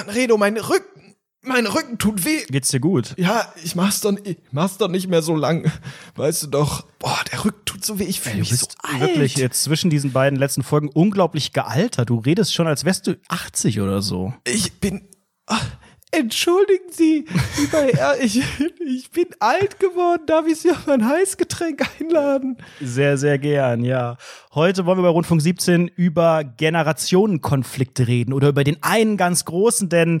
Anredo, mein Rücken, mein Rücken tut weh. Geht's dir gut? Ja, ich mach's doch, ich mach's doch nicht mehr so lang. Weißt du doch, boah, der Rücken tut so weh, ich fühle mich so alt. wirklich jetzt zwischen diesen beiden letzten Folgen unglaublich gealtert. Du redest schon, als wärst du 80 oder so. Ich bin, ach, entschuldigen Sie, lieber Herr, ich, ich bin alt geworden, darf ich Sie auf ein Heißgetränk einladen? Sehr, sehr gern, ja. Heute wollen wir bei Rundfunk 17 über Generationenkonflikte reden oder über den einen ganz großen, denn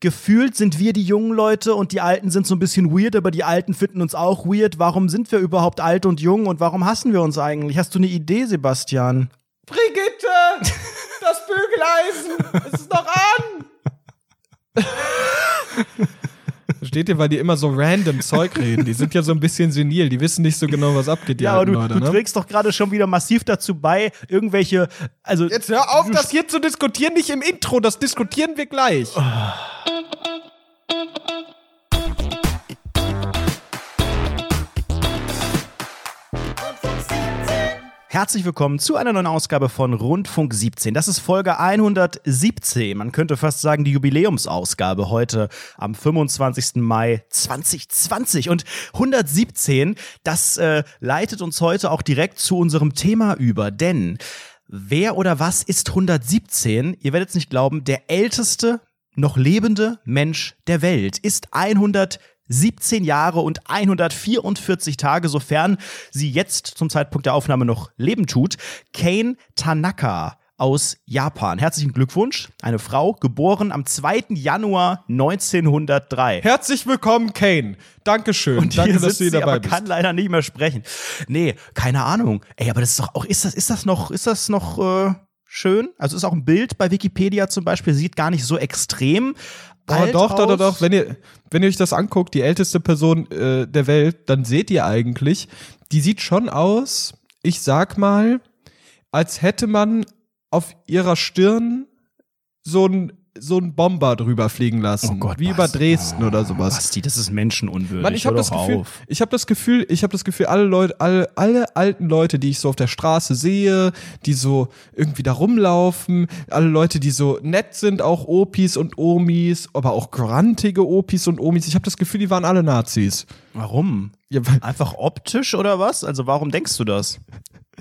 gefühlt sind wir die jungen Leute und die Alten sind so ein bisschen weird, aber die Alten finden uns auch weird. Warum sind wir überhaupt alt und jung und warum hassen wir uns eigentlich? Hast du eine Idee, Sebastian? Brigitte, das Bügeleisen, es ist noch an. Versteht ihr, weil die immer so random Zeug reden. Die sind ja so ein bisschen senil, die wissen nicht so genau, was abgeht. Die Ja, aber du, Leute, du ne? trägst doch gerade schon wieder massiv dazu bei, irgendwelche, also Jetzt hör auf, das hier zu diskutieren, nicht im Intro, das diskutieren wir gleich. Herzlich willkommen zu einer neuen Ausgabe von Rundfunk 17. Das ist Folge 117. Man könnte fast sagen, die Jubiläumsausgabe heute am 25. Mai 2020. Und 117, das äh, leitet uns heute auch direkt zu unserem Thema über. Denn wer oder was ist 117? Ihr werdet es nicht glauben, der älteste noch lebende Mensch der Welt ist 117 Jahre und 144 Tage, sofern sie jetzt zum Zeitpunkt der Aufnahme noch leben tut. Kane Tanaka aus Japan. Herzlichen Glückwunsch. Eine Frau, geboren am 2. Januar 1903. Herzlich willkommen, Kane. Dankeschön. Und Danke, hier dass sitzt du hier sie, dabei aber bist. kann leider nicht mehr sprechen. Nee, keine Ahnung. Ey, aber das ist doch auch, ist das, ist das noch, ist das noch äh, schön? Also ist auch ein Bild bei Wikipedia zum Beispiel, sieht gar nicht so extrem. Aber alt doch, doch, doch, aus. doch. Wenn ihr, wenn ihr euch das anguckt, die älteste Person äh, der Welt, dann seht ihr eigentlich, die sieht schon aus, ich sag mal, als hätte man auf ihrer Stirn so ein so ein Bomber drüber fliegen lassen, Oh Gott, wie über Basti. Dresden oder sowas. Basti, das ist menschenunwürdig. Mann, ich habe das Gefühl, ich habe das Gefühl, ich habe das Gefühl, alle Leute, alle, alle alten Leute, die ich so auf der Straße sehe, die so irgendwie da rumlaufen, alle Leute, die so nett sind, auch Opis und Omis, aber auch grantige Opis und Omis. Ich habe das Gefühl, die waren alle Nazis. Warum? Ja, Einfach optisch oder was? Also warum denkst du das?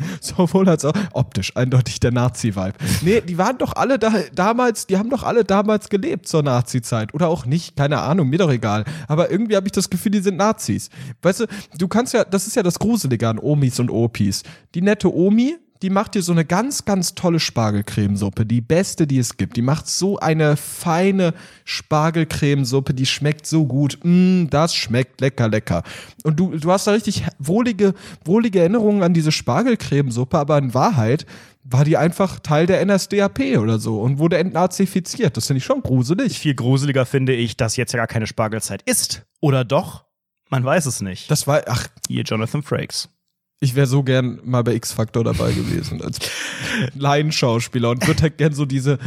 sowohl als auch optisch eindeutig der Nazi-Vibe. Nee, die waren doch alle da, damals, die haben doch alle damals gelebt zur Nazi-Zeit. Oder auch nicht, keine Ahnung, mir doch egal. Aber irgendwie habe ich das Gefühl, die sind Nazis. Weißt du, du kannst ja, das ist ja das Gruselige an Omis und Opis. Die nette Omi, die macht dir so eine ganz, ganz tolle Spargelcremesuppe. Die beste, die es gibt. Die macht so eine feine Spargelcremesuppe, die schmeckt so gut. Mm, das schmeckt lecker, lecker. Und du, du hast da richtig wohlige, wohlige Erinnerungen an diese Spargelcremesuppe, aber in Wahrheit war die einfach Teil der NSDAP oder so und wurde entnazifiziert. Das finde ich schon gruselig. Viel gruseliger finde ich, dass jetzt ja gar keine Spargelzeit ist. Oder doch? Man weiß es nicht. Das war, ach, Hier Jonathan Frakes. Ich wäre so gern mal bei X-Factor dabei gewesen als Laienschauspieler und würde halt gern so diese,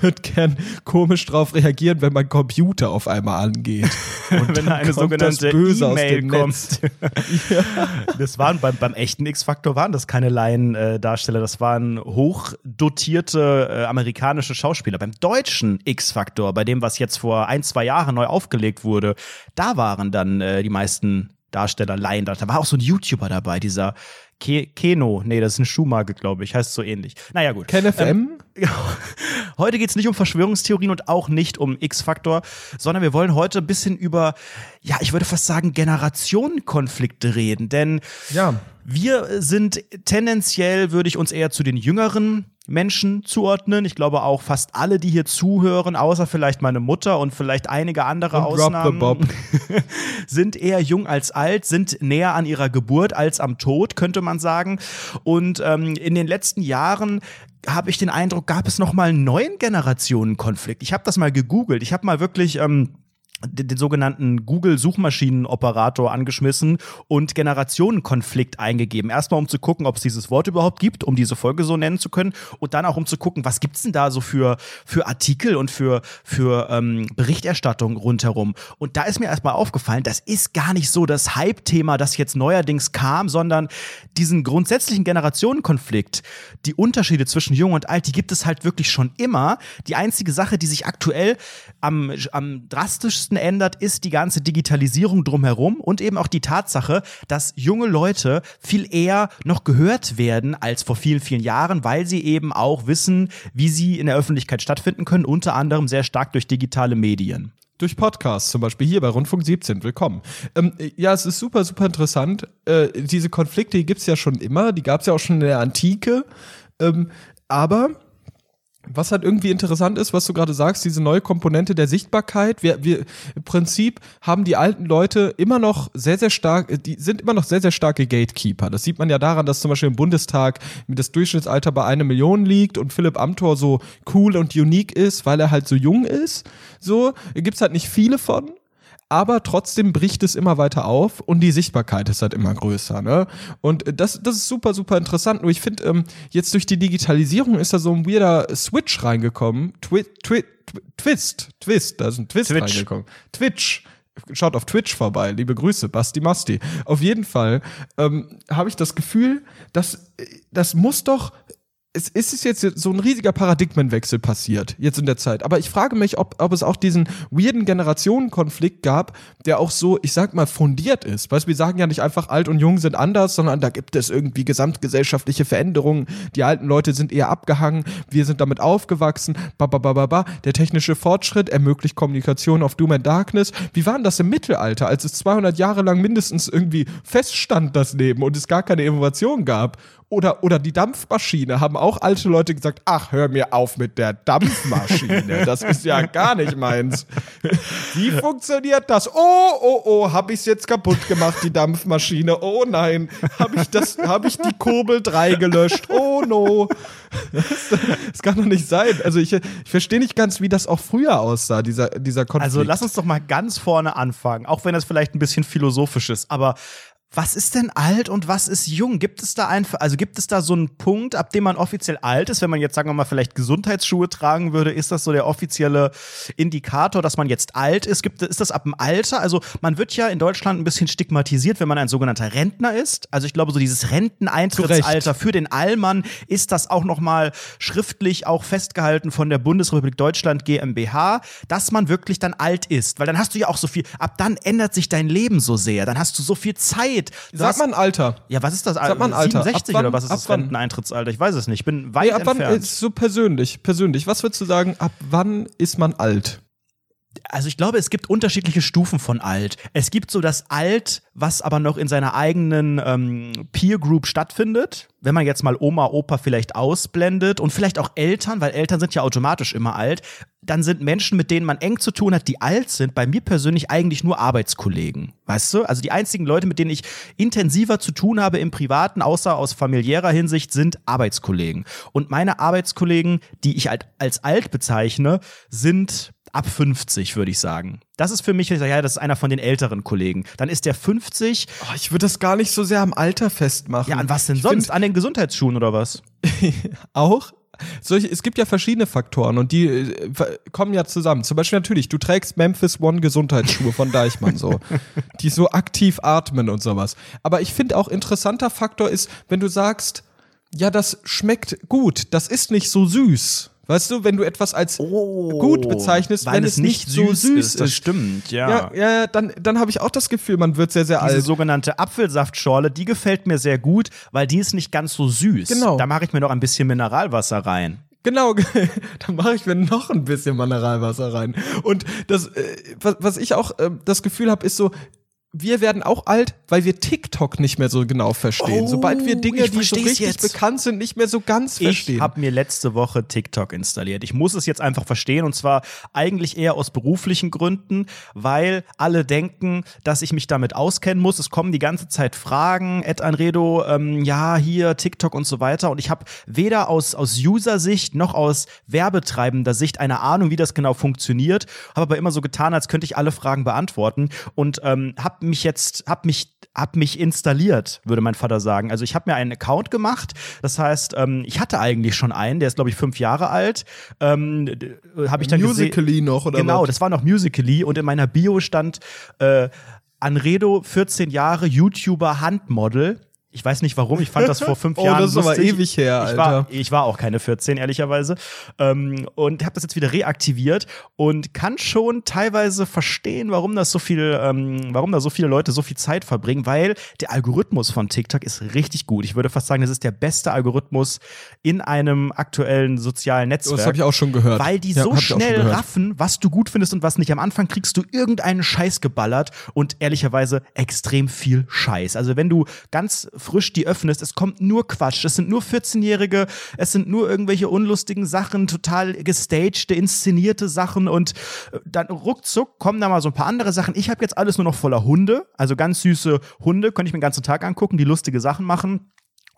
würde gern komisch drauf reagieren, wenn mein Computer auf einmal angeht. Und Wenn da eine sogenannte E-Mail dem kommt. Das waren beim, beim echten X-Factor waren das keine Laiendarsteller, das waren hochdotierte äh, amerikanische Schauspieler. Beim deutschen X-Factor, bei dem, was jetzt vor ein, zwei Jahren neu aufgelegt wurde, da waren dann äh, die meisten Darsteller Laien. Da war auch so ein YouTuber dabei, dieser Ke Keno. Nee, das ist eine Schuhmarke, glaube ich. Heißt so ähnlich. Naja, gut. Ken FM? Ja. Heute geht's nicht um Verschwörungstheorien und auch nicht um X-Faktor, sondern wir wollen heute ein bisschen über, ja, ich würde fast sagen, Generationenkonflikte reden. Denn Ja. Wir sind tendenziell, würde ich uns eher zu den jüngeren Menschen zuordnen. Ich glaube auch fast alle, die hier zuhören, außer vielleicht meine Mutter und vielleicht einige andere Und Ausnahmen, Bob. sind eher jung als alt, sind näher an ihrer Geburt als am Tod, könnte man sagen. Und ähm, in den letzten Jahren habe ich den Eindruck, gab es noch mal einen neuen Generationenkonflikt. Ich habe das mal gegoogelt. Ich habe mal wirklich ähm, den, den sogenannten Google-Suchmaschinenoperator angeschmissen und Generationenkonflikt eingegeben. Erstmal, um zu gucken, ob es dieses Wort überhaupt gibt, um diese Folge so nennen zu können. Und dann auch, um zu gucken, was gibt's denn da so für, für Artikel und für, für ähm, Berichterstattung rundherum. Und da ist mir erstmal aufgefallen, das ist gar nicht so das Hype-Thema, das jetzt neuerdings kam, sondern diesen grundsätzlichen Generationenkonflikt, die Unterschiede zwischen Jung und Alt, die gibt es halt wirklich schon immer. Die einzige Sache, die sich aktuell am, am drastischsten ändert, ist die ganze Digitalisierung drumherum und eben auch die Tatsache, dass junge Leute viel eher noch gehört werden als vor vielen, vielen Jahren, weil sie eben auch wissen, wie sie in der Öffentlichkeit stattfinden können, unter anderem sehr stark durch digitale Medien durch Podcasts, zum Beispiel hier bei Rundfunk 17. Willkommen. Ähm, ja, es ist super, super interessant. Äh, diese Konflikte, die gibt es ja schon immer, die gab es ja auch schon in der Antike. Ähm, aber was halt irgendwie interessant ist, was du gerade sagst, diese neue Komponente der Sichtbarkeit. Wir, wir im Prinzip haben die alten Leute immer noch sehr, sehr stark, die sind immer noch sehr, sehr starke Gatekeeper. Das sieht man ja daran, dass zum Beispiel im Bundestag das Durchschnittsalter bei einer Million liegt und Philipp Amthor so cool und unique ist, weil er halt so jung ist. So, gibt's halt nicht viele von aber trotzdem bricht es immer weiter auf und die Sichtbarkeit ist halt immer größer. Ne? Und das, das ist super, super interessant. Nur ich finde, ähm, jetzt durch die Digitalisierung ist da so ein weirder Switch reingekommen. Twi Twi Twist, Twist, da ist ein Twist Twitch. reingekommen. Twitch schaut auf Twitch vorbei. Liebe Grüße, Basti Masti. Auf jeden Fall ähm, habe ich das Gefühl, dass das muss doch es ist jetzt so ein riesiger Paradigmenwechsel passiert, jetzt in der Zeit. Aber ich frage mich, ob, ob es auch diesen weirden Generationenkonflikt gab, der auch so, ich sag mal, fundiert ist. Weißt du, wir sagen ja nicht einfach alt und jung sind anders, sondern da gibt es irgendwie gesamtgesellschaftliche Veränderungen. Die alten Leute sind eher abgehangen, wir sind damit aufgewachsen. Ba, ba, ba, ba, ba. Der technische Fortschritt ermöglicht Kommunikation auf Doom and Darkness. Wie war denn das im Mittelalter, als es 200 Jahre lang mindestens irgendwie feststand, das Leben und es gar keine Innovation gab? Oder, oder die Dampfmaschine haben auch alte Leute gesagt, ach, hör mir auf mit der Dampfmaschine. Das ist ja gar nicht meins. Wie funktioniert das? Oh, oh, oh, hab ich's jetzt kaputt gemacht, die Dampfmaschine. Oh nein, hab ich das, hab ich die Kurbel 3 gelöscht. Oh no. Das, das kann doch nicht sein. Also ich, ich verstehe nicht ganz, wie das auch früher aussah, dieser, dieser Konflikt. Also lass uns doch mal ganz vorne anfangen, auch wenn das vielleicht ein bisschen philosophisch ist. Aber was ist denn alt und was ist jung? Gibt es da einfach, also gibt es da so einen Punkt, ab dem man offiziell alt ist, wenn man jetzt sagen wir mal vielleicht Gesundheitsschuhe tragen würde, ist das so der offizielle Indikator, dass man jetzt alt ist? Gibt, ist das ab dem Alter? Also man wird ja in Deutschland ein bisschen stigmatisiert, wenn man ein sogenannter Rentner ist. Also ich glaube, so dieses Renteneintrittsalter für den Allmann ist das auch nochmal schriftlich auch festgehalten von der Bundesrepublik Deutschland GmbH, dass man wirklich dann alt ist. Weil dann hast du ja auch so viel, ab dann ändert sich dein Leben so sehr. Dann hast du so viel Zeit geht. Sag mal ein Alter. Ja, was ist das Alter? Sag mal ein Alter. 67 wann, oder was ist das Renteneintrittsalter? Ich weiß es nicht. Ich bin weit nee, ab entfernt. Wann so persönlich, persönlich. Was würdest du sagen, ab wann ist man alt? Also ich glaube, es gibt unterschiedliche Stufen von alt. Es gibt so das Alt, was aber noch in seiner eigenen ähm, Peer Group stattfindet. Wenn man jetzt mal Oma, Opa vielleicht ausblendet und vielleicht auch Eltern, weil Eltern sind ja automatisch immer alt, dann sind Menschen, mit denen man eng zu tun hat, die alt sind, bei mir persönlich eigentlich nur Arbeitskollegen. Weißt du? Also die einzigen Leute, mit denen ich intensiver zu tun habe im Privaten, außer aus familiärer Hinsicht, sind Arbeitskollegen. Und meine Arbeitskollegen, die ich als alt bezeichne, sind ab 50, würde ich sagen. Das ist für mich, wenn ich sage, ja, das ist einer von den älteren Kollegen. Dann ist der 50. Oh, ich würde das gar nicht so sehr am Alter festmachen. Ja, an was denn ich sonst? An den Gesundheitsschuhen oder was? auch? Solche, es gibt ja verschiedene Faktoren und die äh, kommen ja zusammen. Zum Beispiel natürlich, du trägst Memphis One Gesundheitsschuhe von Deichmann so, die so aktiv atmen und sowas. Aber ich finde auch interessanter Faktor ist, wenn du sagst, ja, das schmeckt gut, das ist nicht so süß. Weißt du, wenn du etwas als oh, gut bezeichnest, wenn es nicht, so süß ist. Das stimmt, ja. Ja, ja dann, dann habe ich auch das Gefühl, man wird sehr, sehr Diese alt. Diese sogenannte Apfelsaftschorle, die gefällt mir sehr gut, weil die ist nicht ganz so süß. Genau. Da mache ich mir noch ein bisschen Mineralwasser rein. Genau, da mache ich mir noch ein bisschen Mineralwasser rein. Und das, äh, was, was ich auch äh, das Gefühl habe, ist so, wir werden auch alt, weil wir TikTok nicht mehr so genau verstehen. Oh, Sobald wir Dinge, ich die so richtig jetzt. bekannt sind, nicht mehr so ganz verstehen. Ich habe mir letzte Woche TikTok installiert. Ich muss es jetzt einfach verstehen und zwar eigentlich eher aus beruflichen Gründen, weil alle denken, dass ich mich damit auskennen muss. Es kommen die ganze Zeit Fragen, Ed Anredo, ähm, ja, hier TikTok und so weiter. Und ich habe weder aus, aus User-Sicht noch aus werbetreibender Sicht eine Ahnung, wie das genau funktioniert. Habe aber immer so getan, als könnte ich alle Fragen beantworten und ähm, habe mich jetzt, habe mich, hab mich installiert, würde mein Vater sagen. Also ich habe mir einen Account gemacht. Das heißt, ähm, ich hatte eigentlich schon einen, der ist glaube ich fünf Jahre alt. Ähm, habe ich dann. Musically noch, oder Genau, was? das war noch Musically und in meiner Bio stand äh, Anredo, 14 Jahre, YouTuber, Handmodel. Ich weiß nicht warum, ich fand das vor fünf Oh, Jahren das ist aber lustig. ewig her, ich war, Alter. ich war auch keine 14, ehrlicherweise. Ähm, und habe das jetzt wieder reaktiviert und kann schon teilweise verstehen, warum das so viel, ähm, warum da so viele Leute so viel Zeit verbringen, weil der Algorithmus von TikTok ist richtig gut. Ich würde fast sagen, das ist der beste Algorithmus in einem aktuellen sozialen Netzwerk. das habe ich auch schon gehört. Weil die Ja, so schnell raffen, was du gut findest und was nicht. Am Anfang kriegst du irgendeinen Scheiß geballert und ehrlicherweise extrem viel Scheiß. Also wenn du ganz frisch die öffnest, es kommt nur Quatsch. Es sind nur 14-Jährige, es sind nur irgendwelche unlustigen Sachen, total gestagte, inszenierte Sachen und äh, dann ruckzuck kommen da mal so ein paar andere Sachen. Ich habe jetzt alles nur noch voller Hunde, also ganz süße Hunde, könnte ich mir den ganzen Tag angucken, die lustige Sachen machen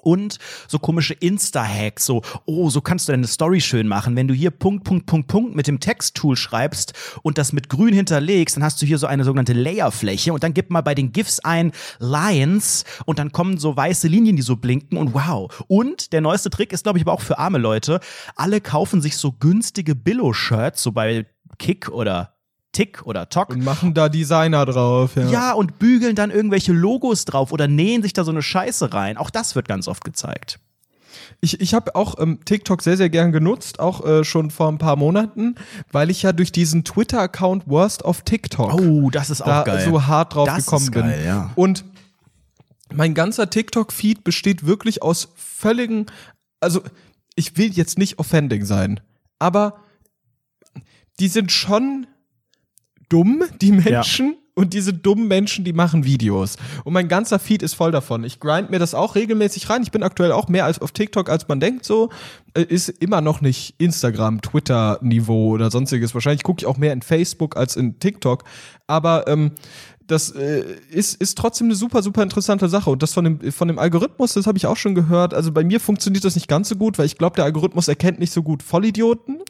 und so komische Insta-Hacks, so, oh, so kannst du deine Story schön machen. Wenn du hier Punkt, Punkt, Punkt, Punkt mit dem Texttool schreibst und das mit grün hinterlegst, dann hast du hier so eine sogenannte Layerfläche und dann gib mal bei den GIFs ein Lines und dann kommen so weiße Linien, die so blinken und wow. Und der neueste Trick ist, glaube ich, aber auch für arme Leute. Alle kaufen sich so günstige Billo-Shirts, so bei Kick oder Tick oder Tok. Und machen da Designer drauf. Ja. Ja, und bügeln dann irgendwelche Logos drauf oder nähen sich da so eine Scheiße rein. Auch das wird ganz oft gezeigt. Ich, ich habe auch ähm, TikTok sehr, sehr gern genutzt, auch äh, schon vor ein paar Monaten, weil ich ja durch diesen Twitter-Account Worst of TikTok Oh, das ist auch da geil. so hart drauf Das gekommen bin. geil, ja. Und mein ganzer TikTok-Feed besteht wirklich aus völligen, also ich will jetzt nicht offending sein, aber die sind schon dumm, die Menschen. Und diese dummen Menschen, die machen Videos. Und mein ganzer Feed ist voll davon. Ich grind mir das auch regelmäßig rein. Ich bin aktuell auch mehr als auf TikTok, als man denkt. So Äh, ist immer noch nicht Instagram, Twitter-Niveau oder sonstiges. Wahrscheinlich gucke ich auch mehr in Facebook als in TikTok. Aber ähm, das äh, ist, ist trotzdem eine super, super interessante Sache. Und das von dem, von dem Algorithmus, das habe ich auch schon gehört. Also bei mir funktioniert das nicht ganz so gut, weil ich glaube, der Algorithmus erkennt nicht so gut Vollidioten.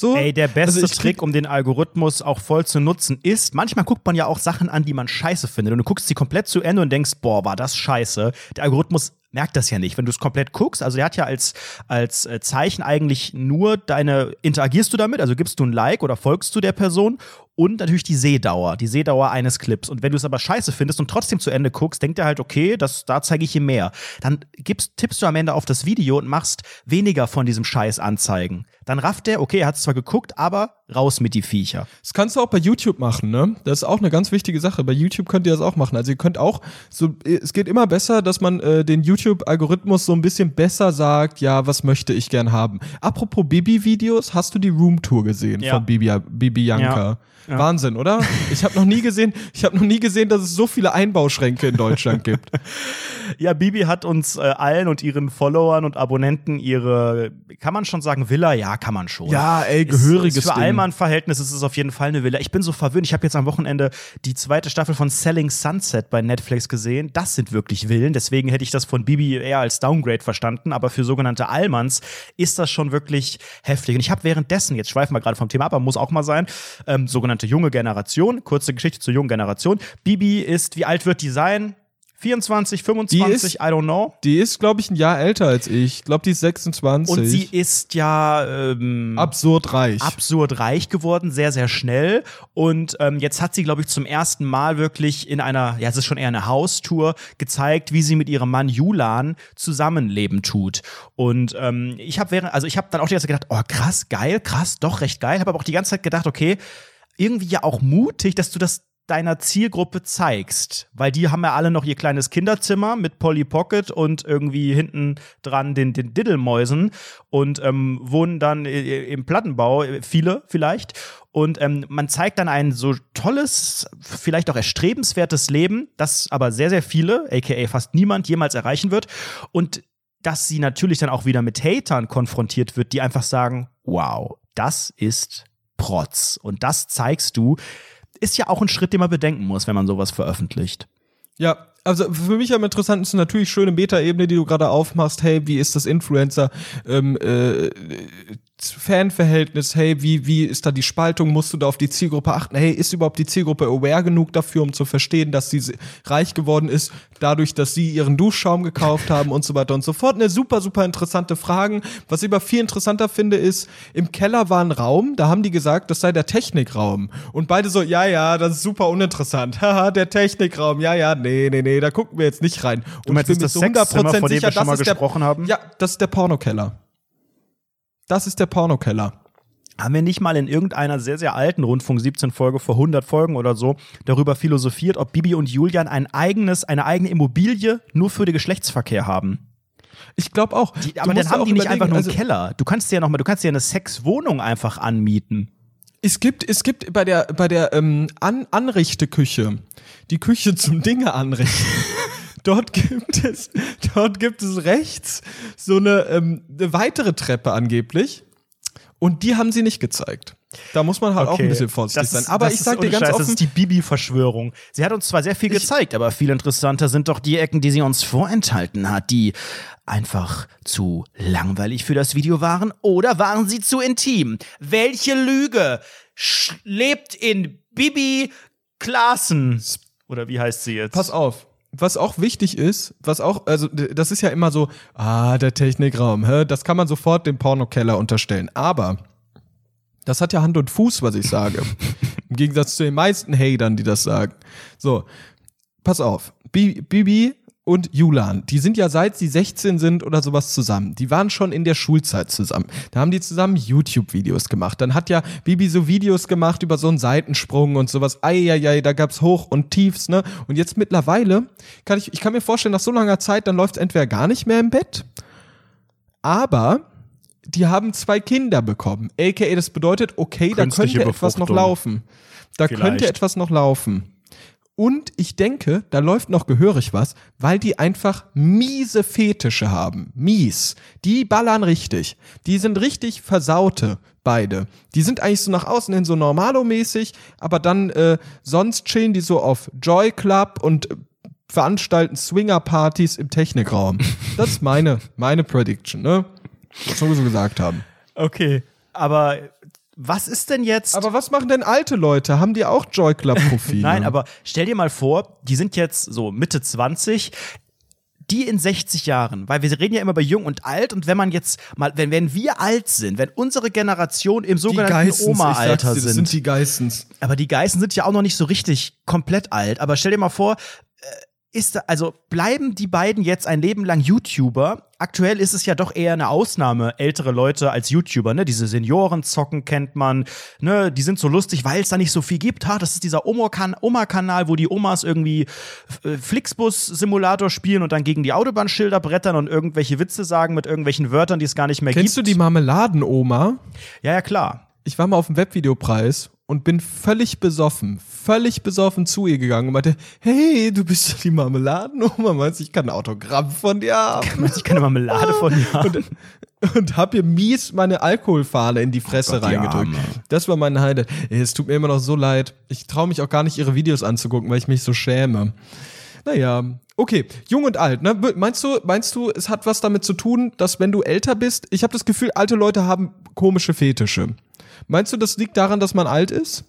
So. Ey, der beste Also ich krieg- Trick, um den Algorithmus auch voll zu nutzen, ist, manchmal guckt man ja auch Sachen an, die man scheiße findet. Und du guckst sie komplett zu Ende und denkst, boah, war das scheiße. Der Algorithmus merkt das ja nicht. Wenn du es komplett guckst, also der hat ja als, als äh, Zeichen eigentlich nur deine, interagierst du damit, also gibst du ein Like oder folgst du der Person und natürlich die Sehdauer, die Sehdauer eines Clips. Und wenn du es aber scheiße findest und trotzdem zu Ende guckst, denkt er halt, okay, das, da zeige ich ihm mehr. Dann gibst, tippst du am Ende auf das Video und machst weniger von diesem Scheiß anzeigen. Dann rafft er, okay, er hat es zwar geguckt, aber raus mit die Viecher. Das kannst du auch bei YouTube machen, ne? Das ist auch eine ganz wichtige Sache. Bei YouTube könnt ihr das auch machen. Also ihr könnt auch so, es geht immer besser, dass man äh, den YouTube-Algorithmus so ein bisschen besser sagt, ja, was möchte ich gern haben. Apropos Bibi-Videos, hast du die Room-Tour gesehen Ja. von Bibi, Bibi Janka? Ja. Wahnsinn, oder? Ich habe noch nie gesehen, ich habe noch nie gesehen, dass es so viele Einbauschränke in Deutschland gibt. Ja, Bibi hat uns äh, allen und ihren Followern und Abonnenten ihre, kann man schon sagen, Villa? Ja, kann man schon. Ja, ey, Ist- gehöriges ist Für Ding. Allmann-Verhältnisse ist es auf jeden Fall eine Villa. Ich bin so verwöhnt. Ich habe jetzt am Wochenende die zweite Staffel von Selling Sunset bei Netflix gesehen. Das sind wirklich Villen. Deswegen hätte ich das von Bibi eher als Downgrade verstanden. Aber für sogenannte Allmanns ist das schon wirklich heftig. Und ich habe währenddessen, jetzt schweifen wir gerade vom Thema ab, aber muss auch mal sein, ähm, sogenannte junge Generation. Kurze Geschichte zur jungen Generation. Bibi ist, wie alt wird die sein? 24, 25, I don't know. Die ist, glaube ich, ein Jahr älter als ich. Ich glaube, die ist 26. Und sie ist ja ähm, absurd reich. absurd reich geworden, sehr, sehr schnell. Und ähm, jetzt hat sie, glaube ich, zum ersten Mal wirklich in einer, ja, es ist schon eher eine Haustour, gezeigt, wie sie mit ihrem Mann Julan zusammenleben tut. Und ähm, ich habe während, also ich habe dann auch die ganze Zeit gedacht, oh krass, geil, krass, doch recht geil. Habe aber auch die ganze Zeit gedacht, okay, irgendwie ja auch mutig, dass du das deiner Zielgruppe zeigst, weil die haben ja alle noch ihr kleines Kinderzimmer mit Polly Pocket und irgendwie hinten dran den, den Diddelmäusen und ähm, wohnen dann im Plattenbau, äh, viele vielleicht. Und ähm, man zeigt dann ein so tolles, vielleicht auch erstrebenswertes Leben, das aber sehr, sehr viele, aka fast niemand, jemals erreichen wird. Und dass sie natürlich dann auch wieder mit Hatern konfrontiert wird, die einfach sagen, wow, das ist Protz. Und das zeigst du, ist ja auch ein Schritt, den man bedenken muss, wenn man sowas veröffentlicht. Ja, also für mich am interessantesten natürlich schöne Metaebene, die du gerade aufmachst. Hey, wie ist das Influencer ähm, äh, Fanverhältnis? Hey, wie wie ist da die Spaltung? Musst du da auf die Zielgruppe achten? Hey, ist überhaupt die Zielgruppe aware genug dafür, um zu verstehen, dass sie reich geworden ist, dadurch, dass sie ihren Duschschaum gekauft haben und so weiter und so fort? Eine super super interessante Fragen. Was ich aber viel interessanter finde, ist im Keller war ein Raum. Da haben die gesagt, das sei der Technikraum und beide so, ja ja, das ist super uninteressant. Haha, der Technikraum. Ja ja, nee nee nee nee, da gucken wir jetzt nicht rein. Und du meinst, ich bin das mir zu 100% von dem sicher, wir schon mal ist der, gesprochen haben? Ja, das ist der Pornokeller. Das ist der Pornokeller. Haben wir nicht mal in irgendeiner sehr, sehr alten Rundfunk 17 Folge vor 100 Folgen oder so darüber philosophiert, ob Bibi und Julian ein eigenes, eine eigene Immobilie nur für den Geschlechtsverkehr haben? Ich glaube auch. Die, aber dann haben die nicht einfach nur einen also, Keller. Du kannst dir ja noch mal, du kannst dir eine Sexwohnung einfach anmieten. Es gibt, es gibt bei der, bei der ähm, An Anrichteküche, die Küche zum Dinge anrichten. dort gibt es, dort gibt es rechts so eine, ähm, eine weitere Treppe angeblich. Und die haben sie nicht gezeigt. Da muss man halt okay. auch ein bisschen vorsichtig das sein. Aber ich sag dir ganz Scheiß, offen, das ist die Bibi-Verschwörung. Sie hat uns zwar sehr viel gezeigt, aber viel interessanter sind doch die Ecken, die sie uns vorenthalten hat, die einfach zu langweilig für das Video waren oder waren sie zu intim? Welche Lüge lebt in Bibi Klaassen? Oder wie heißt sie jetzt? Pass auf was auch wichtig ist, was auch, also das ist ja immer so, ah, der Technikraum, hä? das kann man sofort dem Pornokeller unterstellen. Aber das hat ja Hand und Fuß, was ich sage. Im Gegensatz zu den meisten Hatern, die das sagen. So, pass auf. Bibi und Julan, die sind ja seit sie 16 sind oder sowas zusammen. Die waren schon in der Schulzeit zusammen. Da haben die zusammen YouTube-Videos gemacht. Dann hat ja Bibi so Videos gemacht über so einen Seitensprung und sowas. Eieiei, da gab's Hoch und Tiefs, ne? Und jetzt mittlerweile kann ich, ich kann mir vorstellen, nach so langer Zeit, dann läuft's entweder gar nicht mehr im Bett, aber die haben zwei Kinder bekommen. AKA, das bedeutet, okay, da könnte etwas noch laufen. Da Vielleicht. könnte etwas noch laufen. Und ich denke, da läuft noch gehörig was, weil die einfach miese Fetische haben. Mies. Die ballern richtig. Die sind richtig versaute, beide. Die sind eigentlich so nach außen hin so normalo-mäßig, aber dann äh, sonst chillen die so auf Joy Club und veranstalten Swinger-Partys im Technikraum. Das ist meine, meine Prediction, ne? Was wir so gesagt haben. Okay, aber was ist denn jetzt. Aber was machen denn alte Leute? Haben die auch Joy Club-Profile? Nein, aber stell dir mal vor, die sind jetzt so Mitte 20, die in 60 Jahren, weil wir reden ja immer bei jung und alt und wenn man jetzt mal, wenn, wenn wir alt sind, wenn unsere Generation im sogenannten Oma-Alter sind. Das sind die Geissens. Aber die Geißen sind ja auch noch nicht so richtig komplett alt. Aber stell dir mal vor, äh, ist da, also bleiben die beiden jetzt ein Leben lang YouTuber? Aktuell ist es ja doch eher eine Ausnahme, ältere Leute als YouTuber, ne? Diese Seniorenzocken kennt man, ne? Die sind so lustig, weil es da nicht so viel gibt. Ha, das ist dieser Oma-Kanal, wo die Omas irgendwie äh, Flixbus-Simulator spielen und dann gegen die Autobahnschilder brettern und irgendwelche Witze sagen mit irgendwelchen Wörtern, die es gar nicht mehr Kennst gibt. Kennst du die Marmeladen-Oma? Ja, ja, klar. Ich war mal auf dem Webvideopreis und bin völlig besoffen, völlig besoffen zu ihr gegangen und meinte, hey, du bist doch die Marmeladenoma, meinst du, ich kann ein Autogramm von dir haben? Meinst du, ich kann eine Marmelade von dir haben? Und, und hab ihr mies meine Alkoholfahne in die Fresse oh Gott, reingedrückt. Das war mein Highlight. Es tut mir immer noch so leid. Ich traue mich auch gar nicht, ihre Videos anzugucken, weil ich mich so schäme. Naja, okay, jung und alt, ne? Meinst du, meinst du, es hat was damit zu tun, dass wenn du älter bist, ich habe das Gefühl, alte Leute haben komische Fetische. Meinst du, das liegt daran, dass man alt ist?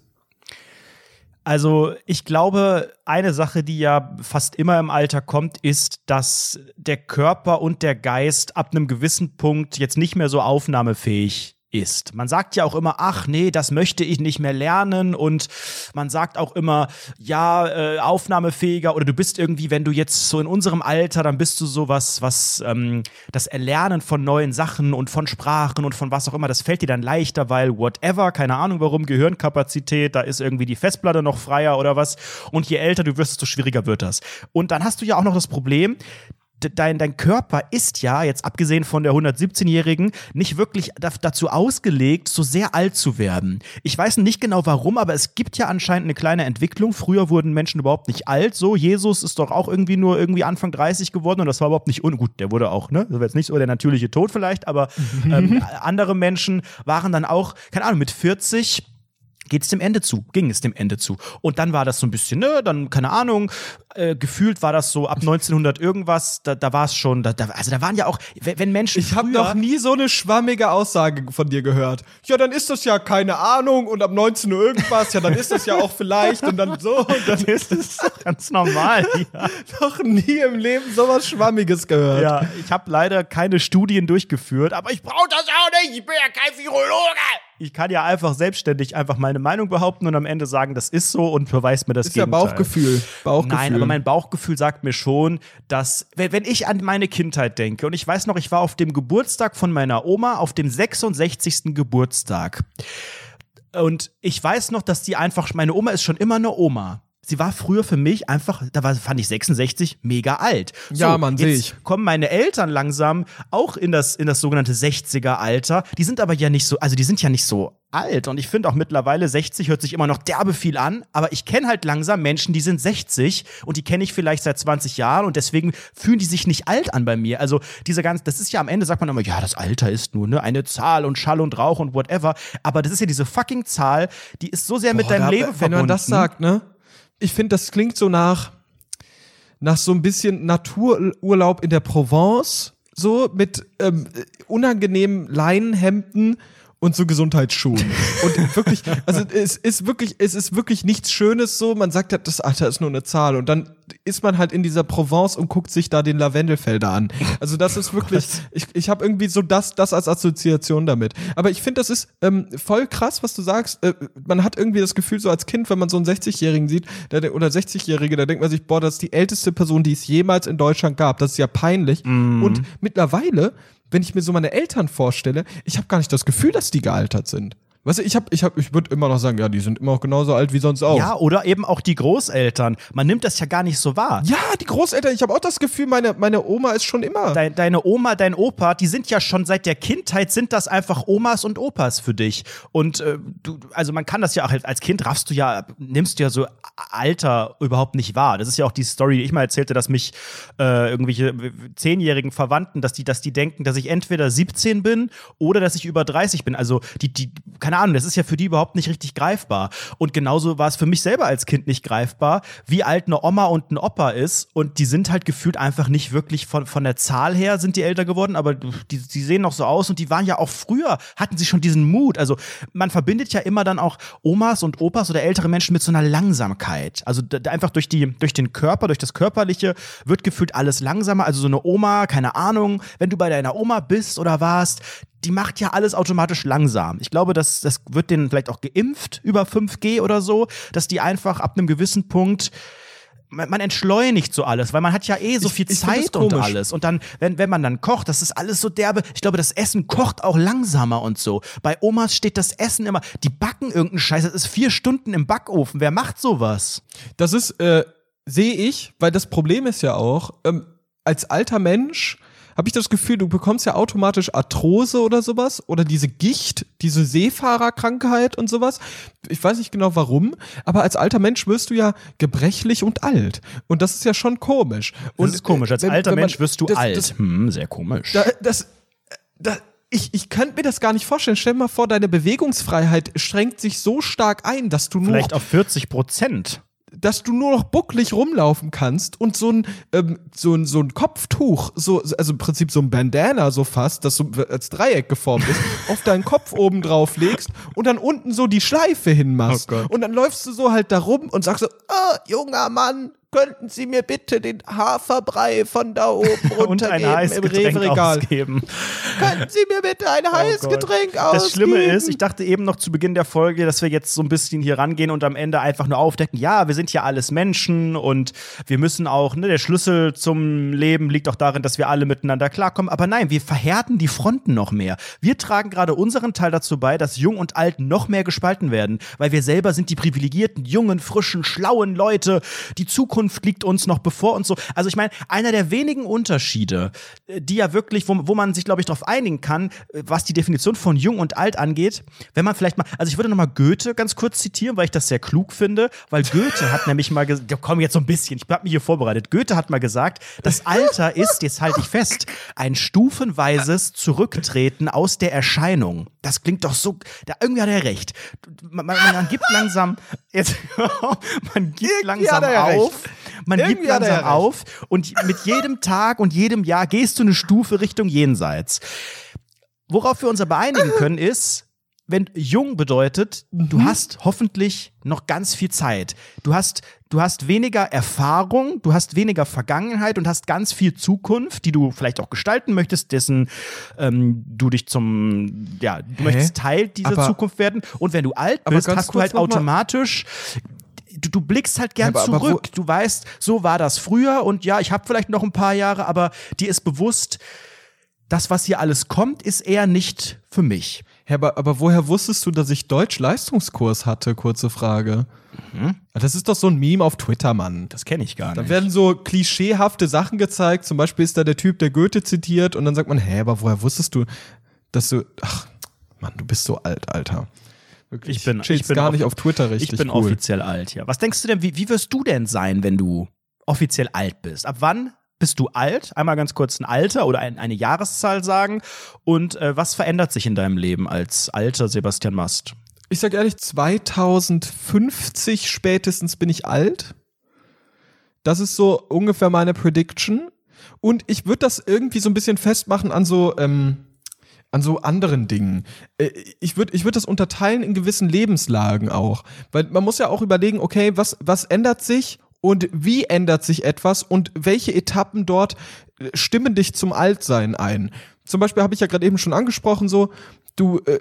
Also ich glaube, eine Sache, die ja fast immer im Alter kommt, ist, dass der Körper und der Geist ab einem gewissen Punkt jetzt nicht mehr so aufnahmefähig ist. Man sagt ja auch immer, ach nee, das möchte ich nicht mehr lernen und man sagt auch immer, ja, äh, aufnahmefähiger oder du bist irgendwie, wenn du jetzt so in unserem Alter, dann bist du so was, was ähm, das Erlernen von neuen Sachen und von Sprachen und von was auch immer, das fällt dir dann leichter, weil whatever, keine Ahnung warum, Gehirnkapazität, da ist irgendwie die Festplatte noch freier oder was und je älter du wirst, desto schwieriger wird das. Und dann hast du ja auch noch das Problem, dein, dein Körper ist ja, jetzt abgesehen von der 117-Jährigen, nicht wirklich dazu ausgelegt, so sehr alt zu werden. Ich weiß nicht genau warum, aber es gibt ja anscheinend eine kleine Entwicklung. Früher wurden Menschen überhaupt nicht alt. So, Jesus ist doch auch irgendwie nur irgendwie Anfang 30 geworden und das war überhaupt nicht ungut. Der wurde auch, ne? Das war jetzt nicht so der natürliche Tod vielleicht, aber ähm, andere Menschen waren dann auch, keine Ahnung, mit 40 geht es dem Ende zu, ging es dem Ende zu. Und dann war das so ein bisschen, ne, dann, keine Ahnung, äh, gefühlt war das so ab 1900 irgendwas, da, da war es schon, da, da, also da waren ja auch, wenn Menschen. Ich habe noch nie so eine schwammige Aussage von dir gehört. Ja, dann ist das ja keine Ahnung und ab 19 Uhr irgendwas, ja, dann ist das ja auch vielleicht und dann so und dann ist es ganz normal. Ja. noch nie im Leben sowas Schwammiges gehört. Ja, ich habe leider keine Studien durchgeführt, aber ich brauche das auch nicht, ich bin ja kein Virologe ich kann ja einfach selbstständig einfach meine Meinung behaupten und am Ende sagen, das ist so und beweist mir das ist Gegenteil. Ist ja Bauchgefühl. Bauchgefühl. Nein, aber mein Bauchgefühl sagt mir schon, dass, wenn ich an meine Kindheit denke und ich weiß noch, ich war auf dem Geburtstag von meiner Oma, auf dem 66. Geburtstag. Und ich weiß noch, dass die einfach, meine Oma ist schon immer eine Oma sie war früher für mich einfach, da war, fand ich 66 mega alt. So, ja, man sehe ich. Kommen meine Eltern langsam auch in das, in das sogenannte 60er Alter. Die sind aber ja nicht so, also die sind ja nicht so alt. Und ich finde auch mittlerweile 60 hört sich immer noch derbe viel an. Aber ich kenne halt langsam Menschen, die sind 60 und die kenne ich vielleicht seit 20 Jahren und deswegen fühlen die sich nicht alt an bei mir. Also diese ganze, das ist ja am Ende sagt man immer, ja, das Alter ist nur ne, eine Zahl und Schall und Rauch und whatever. Aber das ist ja diese fucking Zahl, die ist so sehr Boah, mit deinem da, Leben wenn verbunden. Wenn man das sagt, ne? Ich finde, das klingt so nach, nach so ein bisschen Natururlaub in der Provence, so mit ähm, unangenehmen Leinenhemden und so Gesundheitsschuhen. und wirklich, also es ist wirklich, es ist wirklich nichts Schönes so. Man sagt ja, das Alter ist nur eine Zahl. Und dann ist man halt in dieser Provence und guckt sich da den Lavendelfelder an. Also das ist wirklich, ich, ich habe irgendwie so das, das als Assoziation damit. Aber ich finde, das ist ähm, voll krass, was du sagst. Äh, man hat irgendwie das Gefühl, so als Kind, wenn man so einen 60-Jährigen sieht, der, oder 60-Jährige, da denkt man sich, boah, das ist die älteste Person, die es jemals in Deutschland gab. Das ist ja peinlich. Mm. Und mittlerweile wenn ich mir so meine Eltern vorstelle, ich habe gar nicht das Gefühl, dass die gealtert sind. Weißt du, ich hab, ich hab, ich würde immer noch sagen, ja, die sind immer noch genauso alt wie sonst auch. Ja, oder eben auch die Großeltern. Man nimmt das ja gar nicht so wahr. Ja, die Großeltern. Ich habe auch das Gefühl, meine, meine Oma ist schon immer. Deine, deine Oma, dein Opa, die sind ja schon seit der Kindheit sind das einfach Omas und Opas für dich. Und äh, du, also man kann das ja auch als Kind raffst du ja, nimmst du ja so Alter überhaupt nicht wahr. Das ist ja auch die Story, die ich mal erzählte, dass mich äh, irgendwelche zehnjährigen Verwandten, dass die, dass die denken, dass ich entweder 17 bin oder dass ich über 30 bin. Also die, die kann keine Ahnung, das ist ja für die überhaupt nicht richtig greifbar. Und genauso war es für mich selber als Kind nicht greifbar, wie alt eine Oma und ein Opa ist. Und die sind halt gefühlt einfach nicht wirklich von, von der Zahl her sind die älter geworden, aber die, die sehen noch so aus und die waren ja auch früher, hatten sie schon diesen Mut. Also man verbindet ja immer dann auch Omas und Opas oder ältere Menschen mit so einer Langsamkeit. Also einfach durch, die, durch den Körper, durch das Körperliche wird gefühlt alles langsamer. Also so eine Oma, keine Ahnung, wenn du bei deiner Oma bist oder warst, die macht ja alles automatisch langsam. Ich glaube, das, das wird denen vielleicht auch geimpft über 5G oder so, dass die einfach ab einem gewissen Punkt man, man entschleunigt so alles, weil man hat ja eh so viel ich, ich Zeit und alles. Und dann, wenn, wenn man dann kocht, das ist alles so derbe. Ich glaube, das Essen kocht auch langsamer und so. Bei Omas steht das Essen immer, die backen irgendeinen Scheiß, das ist vier Stunden im Backofen. Wer macht sowas? Das ist, äh, sehe ich, weil das Problem ist ja auch, ähm, als alter Mensch habe ich das Gefühl, du bekommst ja automatisch Arthrose oder sowas oder diese Gicht, diese Seefahrerkrankheit und sowas. Ich weiß nicht genau warum, aber als alter Mensch wirst du ja gebrechlich und alt. Und das ist ja schon komisch. Und das ist komisch. Als wenn, alter wenn man, Mensch wirst du das, alt. Das, hm, sehr komisch. Da, das, da, ich, ich könnte mir das gar nicht vorstellen. Stell dir mal vor, deine Bewegungsfreiheit schränkt sich so stark ein, dass du nur. Vielleicht auf 40 Prozent dass du nur noch bucklig rumlaufen kannst und so ein, ähm, so ein, so ein Kopftuch, so, also im Prinzip so ein Bandana so fast, das so als Dreieck geformt ist, auf deinen Kopf oben drauf legst und dann unten so die Schleife hinmachst. Oh und dann läufst du so halt da rum und sagst so, oh, junger Mann, könnten Sie mir bitte den Haferbrei von da oben runtergeben im Rewe-Regal? Könnten Sie mir bitte ein oh heißes Getränk ausgeben? Das Schlimme ist, ich dachte eben noch zu Beginn der Folge, dass wir jetzt so ein bisschen hier rangehen und am Ende einfach nur aufdecken, ja, wir sind ja alles Menschen und wir müssen auch, ne, der Schlüssel zum Leben liegt auch darin, dass wir alle miteinander klarkommen. Aber nein, wir verhärten die Fronten noch mehr. Wir tragen gerade unseren Teil dazu bei, dass Jung und Alt noch mehr gespalten werden, weil wir selber sind die privilegierten, jungen, frischen, schlauen Leute, die Zukunft Zukunft liegt uns noch bevor und so. Also ich meine, einer der wenigen Unterschiede, äh, die ja wirklich, wo, wo man sich, glaube ich, darauf einigen kann, äh, was die Definition von jung und alt angeht, wenn man vielleicht mal, also ich würde nochmal Goethe ganz kurz zitieren, weil ich das sehr klug finde, weil Goethe hat nämlich mal gesagt, komm jetzt so ein bisschen, ich habe mich hier vorbereitet. Goethe hat mal gesagt, das Alter ist, jetzt halte ich fest, ein stufenweises Zurücktreten aus der Erscheinung. Das klingt doch so, da irgendwie hat er recht. Man, man, man gibt langsam, jetzt, man gibt Irgendwie langsam auf. Man Irgendwie gibt ja langsam auf und mit jedem Tag und jedem Jahr gehst du eine Stufe Richtung Jenseits. Worauf wir uns aber einigen können ist, wenn jung bedeutet, du Mhm. hast hoffentlich noch ganz viel Zeit. Du hast, du hast weniger Erfahrung, du hast weniger Vergangenheit und hast ganz viel Zukunft, die du vielleicht auch gestalten möchtest, dessen ähm, du dich zum, ja, du möchtest Teil dieser Aber- Zukunft werden. Und wenn du alt bist, hast du halt automatisch du, du blickst halt gern Aber- aber zurück. du weißt, so war das früher und ja, ich habe vielleicht noch ein paar Jahre, aber dir ist bewusst, das, was hier alles kommt, ist eher nicht für mich. Ja, aber, aber woher wusstest du, dass ich Deutsch-Leistungskurs hatte? Kurze Frage. Das ist doch so ein Meme auf Twitter, Mann. Das kenne ich gar Da nicht. werden so klischeehafte Sachen gezeigt. Zum Beispiel ist da der Typ, der Goethe zitiert, und dann sagt man, hä, aber woher wusstest du, dass du. Ach, Mann, du bist so alt, Alter. Wirklich. Ich bin- ich bin gar nicht auf Twitter richtig. ich bin cool. offiziell alt, ja. Was denkst du denn, wie, wie wirst du denn sein, wenn du offiziell alt bist? Ab wann bist du alt? Einmal ganz kurz ein Alter oder ein, eine Jahreszahl sagen. Und äh, was verändert sich in deinem Leben als alter Sebastian Mast? Ich sag ehrlich, 2050 spätestens bin ich alt. Das ist so ungefähr meine Prediction. Und ich würde das irgendwie so ein bisschen festmachen an so, ähm, an so anderen Dingen. Äh, Ich würde ich würd das unterteilen in gewissen Lebenslagen auch. Weil man muss ja auch überlegen, okay, was, was ändert sich und wie ändert sich etwas und welche Etappen dort äh, stimmen dich zum Altsein ein. Zum Beispiel habe ich ja gerade eben schon angesprochen, so, du, äh,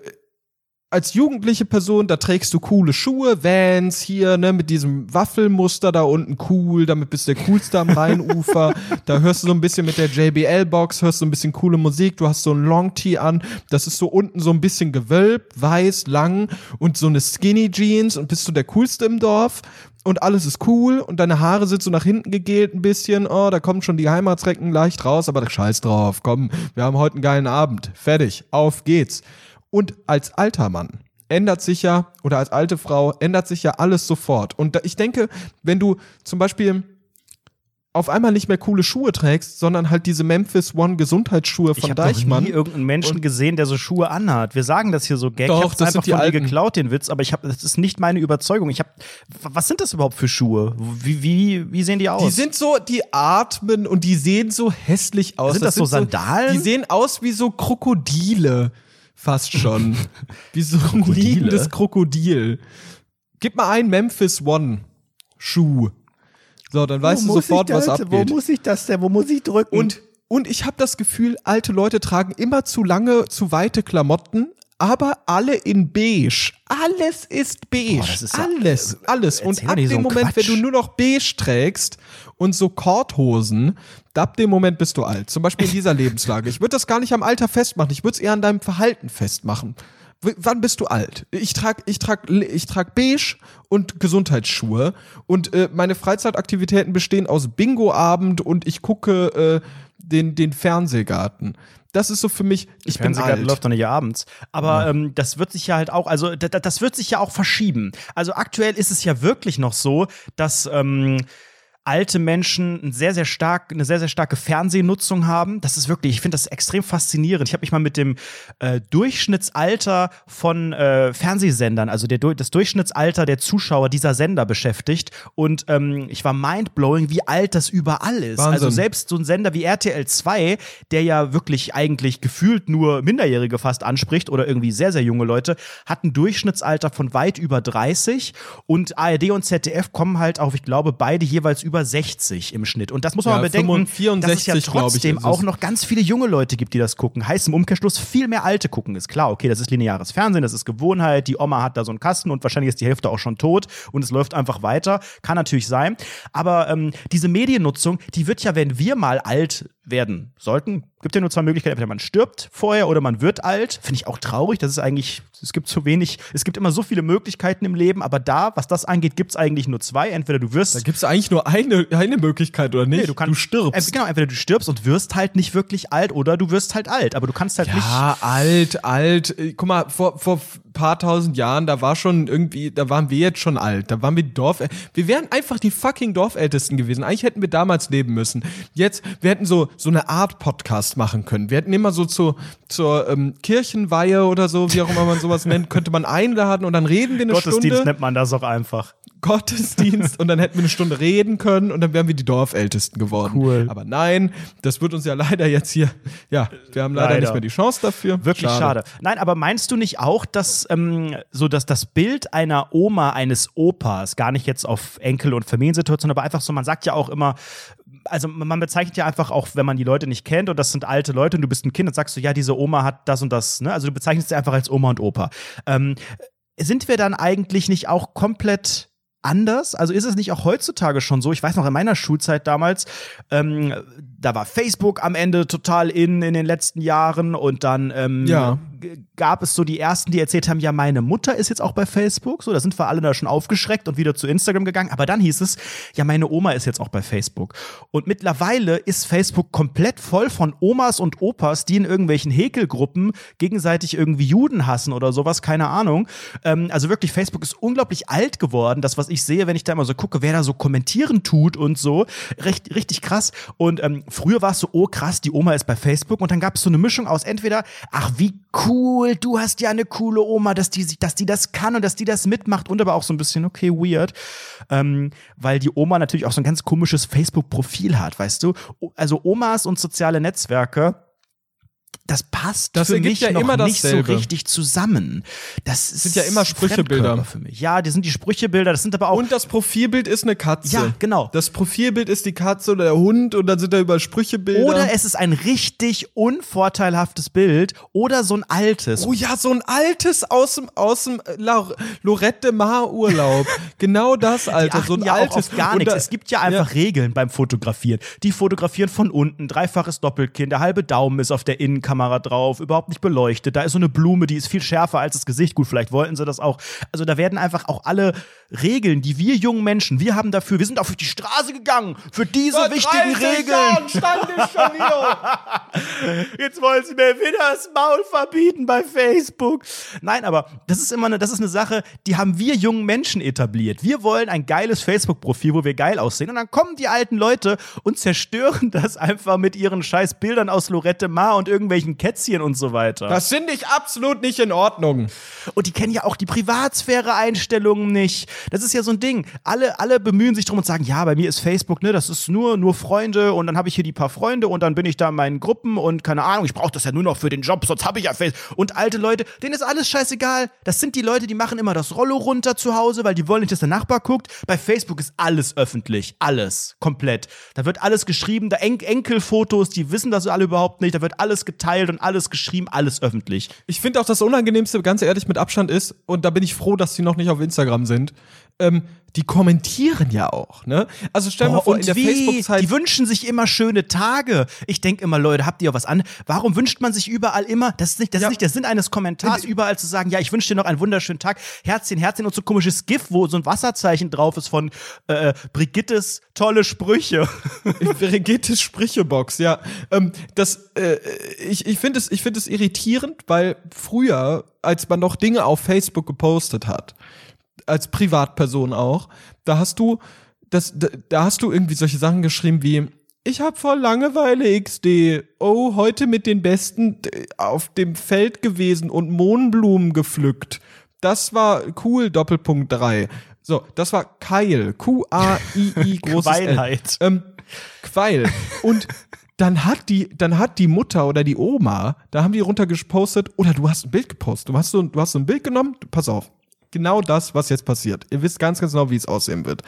als jugendliche Person, da trägst du coole Schuhe, Vans hier, ne, mit diesem Waffelmuster da unten cool, damit bist du der coolste am Rheinufer. da hörst du so ein bisschen mit der JBL-Box, hörst so ein bisschen coole Musik, du hast so ein Long-Tee an, das ist so unten so ein bisschen gewölbt, weiß, lang und so eine Skinny Jeans und bist du der coolste im Dorf und alles ist cool und deine Haare sind so nach hinten gegelt ein bisschen, oh, da kommen schon die Heimatsrecken leicht raus, aber scheiß drauf, komm, wir haben heute einen geilen Abend, fertig, auf geht's. Und als alter Mann ändert sich ja, oder als alte Frau ändert sich ja alles sofort. Und ich denke, wenn du zum Beispiel auf einmal nicht mehr coole Schuhe trägst, sondern halt diese Memphis One Gesundheitsschuhe Ich von habe noch Deichmann. nie irgendeinen Menschen gesehen, der so Schuhe anhat. Wir sagen das hier so gag. Doch, ich das einfach sind von dir alten. geklaut, den Witz, aber ich habe, das ist nicht meine Überzeugung. Ich habe, was sind das überhaupt für Schuhe? Wie, wie, wie sehen die aus? Die sind so, die atmen und die sehen so hässlich aus. Sind das so Sandalen? Die sehen aus wie so Krokodile. Fast schon. wie so ein liegendes Krokodil. Gib mal ein Memphis One Schuh. So, dann weißt du sofort, was abgeht. muss ich das denn? Wo muss ich drücken? Und, und ich habe das Gefühl, alte Leute tragen immer zu lange, zu weite Klamotten, aber alle in beige. Alles ist beige. Boah, ist ja- alles, alles. Und ab so dem einen Moment, Quatsch. wenn du nur noch beige trägst und so Korthosen, ab dem Moment bist du alt. Zum Beispiel in dieser Lebenslage. Ich würde das gar nicht am Alter festmachen. Ich würde es eher an deinem Verhalten festmachen. W wann bist du alt? Ich trag, ich trag, ich trag beige und Gesundheitsschuhe und äh, meine Freizeitaktivitäten bestehen aus Bingo-Abend und ich gucke äh, den, den Fernsehgarten. Das ist so für mich, ich bin alt. läuft doch nicht abends. Aber ähm, das wird sich ja halt auch, also da- da- das wird sich ja auch verschieben. Also aktuell ist es ja wirklich noch so, dass ähm, alte Menschen ein sehr, sehr stark, eine sehr, sehr starke Fernsehnutzung haben. Das ist wirklich, ich finde das extrem faszinierend. Ich habe mich mal mit dem äh, Durchschnittsalter von äh, Fernsehsendern, also der, das Durchschnittsalter der Zuschauer dieser Sender beschäftigt. Und ähm, ich war mindblowing, wie alt das überall ist. Wahnsinn. Also selbst so ein Sender wie RTL 2, der ja wirklich eigentlich gefühlt nur Minderjährige fast anspricht oder irgendwie sehr, sehr junge Leute, hat ein Durchschnittsalter von weit über 30 und ARD und ZDF kommen halt auf, ich glaube, beide jeweils über 60 im Schnitt. Und das muss man Ja, mal bedenken, 64, dass es ja ich, trotzdem es. auch noch ganz viele junge Leute gibt, die das gucken. Heißt im Umkehrschluss viel mehr Alte gucken. Ist klar, okay, das ist lineares Fernsehen, das ist Gewohnheit, die Oma hat da so einen Kasten und wahrscheinlich ist die Hälfte auch schon tot und es läuft einfach weiter. Kann natürlich sein. Aber ähm, diese Mediennutzung, die wird ja, wenn wir mal alt werden sollten, gibt ja nur zwei Möglichkeiten. Entweder man stirbt vorher oder man wird alt. Finde ich auch traurig. Das ist eigentlich, es gibt so wenig, es gibt immer so viele Möglichkeiten im Leben, aber da, was das angeht, gibt es eigentlich nur zwei. Entweder du wirst. Da gibt es eigentlich nur eine, eine Möglichkeit, oder nicht? Nee, du, kannst, du stirbst. Äh, genau, entweder du stirbst und wirst halt nicht wirklich alt oder du wirst halt alt. Aber du kannst halt ja, nicht. Ja, alt, alt. Äh, guck mal, vor, vor paar tausend Jahren, da war schon irgendwie, da waren wir jetzt schon alt. Da waren wir Dorf. Wir wären einfach die fucking Dorfältesten gewesen. Eigentlich hätten wir damals leben müssen. Jetzt, wir hätten so, so eine Art Podcast machen können. Wir hätten immer so zu, zur ähm, Kirchenweihe oder so, wie auch immer man sowas nennt, könnte man einladen und dann reden wir eine Gottesdienst Stunde. nennt man das auch einfach. Gottesdienst und dann hätten wir eine Stunde reden können und dann wären wir die Dorfältesten geworden. Cool. Aber nein, das wird uns ja leider jetzt hier, ja, wir haben leider, Leider. nicht mehr die Chance dafür. Wirklich schade. Nein, aber meinst du nicht auch, dass ähm, so dass das Bild einer Oma, eines Opas, gar nicht jetzt auf Enkel- und Familiensituation, aber einfach so, man sagt ja auch immer, also man bezeichnet ja einfach auch, wenn man die Leute nicht kennt und das sind alte Leute und du bist ein Kind und sagst du, ja, diese Oma hat das und das, ne? Also du bezeichnest sie einfach als Oma und Opa. Ähm, sind wir dann eigentlich nicht auch komplett anders? Also ist es nicht auch heutzutage schon so? Ich weiß noch, in meiner Schulzeit damals, ähm, da war Facebook am Ende total in in den letzten Jahren und dann ähm, Ja. gab es so die ersten, die erzählt haben, ja, meine Mutter ist jetzt auch bei Facebook. So, da sind wir alle da schon aufgeschreckt und wieder zu Instagram gegangen. Aber dann hieß es, ja, meine Oma ist jetzt auch bei Facebook. Und mittlerweile ist Facebook komplett voll von Omas und Opas, die in irgendwelchen Häkelgruppen gegenseitig irgendwie Juden hassen oder sowas, keine Ahnung. Ähm, also wirklich, Facebook ist unglaublich alt geworden. Das, was ich sehe, wenn ich da immer so gucke, wer da so kommentieren tut und so, recht, richtig krass. Und ähm, früher war es so, oh krass, die Oma ist bei Facebook. Und dann gab es so eine Mischung aus entweder, ach wie cool, du hast ja eine coole Oma, dass die, dass die das kann und dass die das mitmacht. Und aber auch so ein bisschen, okay, weird. Ähm, weil die Oma natürlich auch so ein ganz komisches Facebook-Profil hat, weißt du? Also Omas und soziale Netzwerke, das passt Das für mich ja noch immer nicht so richtig zusammen. Das sind ja immer Sprüchebilder. Für mich. Ja, die sind die Sprüchebilder, das sind aber auch Und das Profilbild ist eine Katze. Ja, genau. Das Profilbild ist die Katze oder der Hund und dann sind da über Sprüchebilder. oder es ist ein richtig unvorteilhaftes Bild oder so ein altes. Oh ja, so ein altes aus dem, aus dem äh, La Lorette Mar Urlaub. genau das, Alter. So ein ja altes. auch auf gar nichts. Es gibt ja einfach Regeln beim Fotografieren. Die fotografieren von unten, dreifaches Doppelkinn, der halbe Daumen ist auf der Innenkamera drauf, überhaupt nicht beleuchtet. Da ist so eine Blume, die ist viel schärfer als das Gesicht. Gut, vielleicht wollten sie das auch. Also da werden einfach auch alle Regeln, die wir jungen Menschen, wir haben dafür, wir sind auf die Straße gegangen für diese Vor wichtigen 30 Regeln. Jahren stand ich schon hier. Jetzt wollen sie mir wieder das Maul verbieten bei Facebook. Nein, aber das ist immer eine, das ist eine Sache, die haben wir jungen Menschen etabliert. Wir wollen ein geiles Facebook-Profil, wo wir geil aussehen. Und dann kommen die alten Leute und zerstören das einfach mit ihren scheiß Bildern aus Lorette Mar und irgendwelchen Kätzchen und so weiter. Das finde ich absolut nicht in Ordnung. Und die kennen ja auch die Privatsphäre-Einstellungen nicht. Das ist ja so ein Ding. Alle, alle bemühen sich drum und sagen, ja, bei mir ist Facebook, ne, das ist nur, nur Freunde und dann habe ich hier die paar Freunde und dann bin ich da in meinen Gruppen und keine Ahnung, ich brauche das ja nur noch für den Job, sonst habe ich ja Facebook. Und alte Leute, denen ist alles scheißegal. Das sind die Leute, die machen immer das Rollo runter zu Hause, weil die wollen nicht, dass der Nachbar guckt. Bei Facebook ist alles öffentlich. Alles. Komplett. Da wird alles geschrieben, da En Enkelfotos, die wissen das alle überhaupt nicht. Da wird alles geteilt und alles geschrieben, alles öffentlich. Ich finde auch das Unangenehmste, ganz ehrlich, mit Abstand ist, und da bin ich froh, dass die noch nicht auf Instagram sind, ähm, die kommentieren ja auch, ne? Also stell dir mal Oh, vor, in der? Facebook-Zeit. Die wünschen sich immer schöne Tage. Ich denke immer, Leute, habt ihr was an? Warum wünscht man sich überall immer, das ist nicht, das Ja. ist nicht der Sinn eines Kommentars, überall zu sagen, ja, ich wünsche dir noch einen wunderschönen Tag, Herzchen, Herzchen und so ein komisches GIF, wo so ein Wasserzeichen drauf ist von äh, Brigittes tolle Sprüche. Brigittes Sprüchebox, ja. Ähm, das, äh, ich ich finde es, ich finde es irritierend, weil früher, als man noch Dinge auf Facebook gepostet hat, als Privatperson auch, da hast du, das, da, da hast du irgendwie solche Sachen geschrieben wie, ich hab voll Langeweile XD. Oh, heute mit den Besten auf dem Feld gewesen und Mohnblumen gepflückt. Das war cool, Doppelpunkt 3. So, das war Keil. Q-A-I-I großes L. Queilheit. Ähm, Queil. Und dann hat die, dann hat die Mutter oder die Oma, da haben die runtergepostet, oder du hast ein Bild gepostet. Du hast so, du hast so ein Bild genommen, pass auf. Genau das, was jetzt passiert. Ihr wisst ganz, ganz genau, wie es aussehen wird.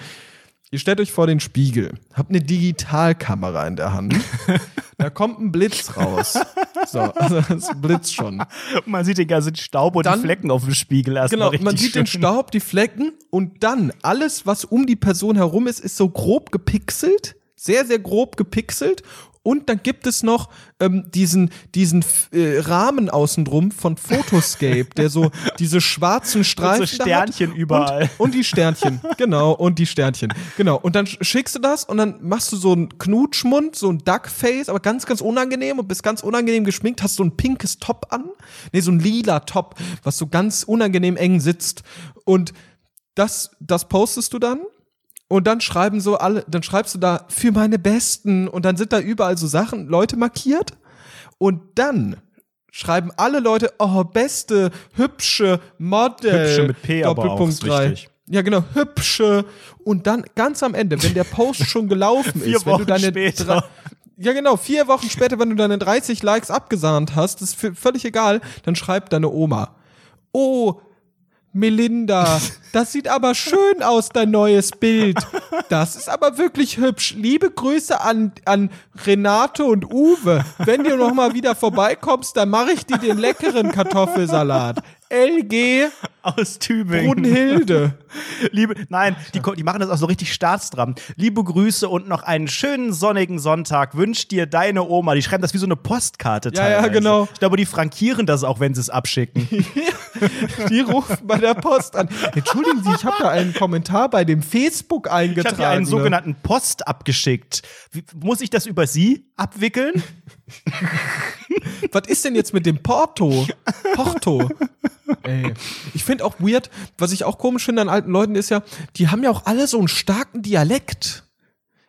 Ihr stellt euch vor den Spiegel, habt eine Digitalkamera in der Hand. da kommt ein Blitz raus. So, also es blitzt schon. man sieht den ganzen Staub und Dann- die Flecken auf dem Spiegel erst Genau, man sieht den schön. Staub, die Flecken und dann alles, was um die Person herum ist, ist so grob gepixelt, sehr, sehr grob gepixelt Und dann gibt es noch ähm, diesen, diesen äh, Rahmen außenrum von Photoscape, der so diese schwarzen Streifen Und so Sternchen hat. überall. Und, und die Sternchen, genau, und die Sternchen. Genau. Und dann schickst du das und dann machst du so einen Knutschmund, so ein Duckface, aber ganz, ganz unangenehm und bist ganz unangenehm geschminkt, hast so ein pinkes Top an. Nee, so ein lila Top, was so ganz unangenehm eng sitzt. Und das, das postest du dann und dann schreiben so alle, dann schreibst du da für meine Besten und dann sind da überall so Sachen, Leute markiert und dann schreiben alle Leute, oh, beste, hübsche Model. Hübsche mit P, aber auch, Doppelpunkt ist drei. wichtig. Ja, genau, hübsche. Und dann ganz am Ende, wenn der Post schon gelaufen ist, wenn du deine später. drei- ja, genau, vier Wochen später, wenn du deine 30 Likes abgesahnt hast, ist völlig egal, dann schreibt deine Oma. Oh, Melinda, das sieht aber schön aus, dein neues Bild. Das ist aber wirklich hübsch. Liebe Grüße an, an Renate und Uwe. Wenn du noch mal wieder vorbeikommst, dann mache ich dir den leckeren Kartoffelsalat. LG Aus Tübingen. Brunhilde. Liebe, nein, die, die machen das auch so richtig staatsdram. Liebe Grüße und noch einen schönen sonnigen Sonntag wünscht dir deine Oma. Die schreiben das wie so eine Postkarte Ja, ja, teilweise. genau. Ich glaube, die frankieren das auch, wenn sie es abschicken. Die ruft bei der Post an. Entschuldigen Sie, ich habe da einen Kommentar bei dem Facebook Ich eingetragen. habe hier einen sogenannten Post abgeschickt. Wie, muss ich das über Sie abwickeln? Was ist denn jetzt mit dem Porto? Porto. Ey. Ich finde auch weird, was ich auch komisch finde an alten Leuten ist ja, die haben ja auch alle so einen starken Dialekt.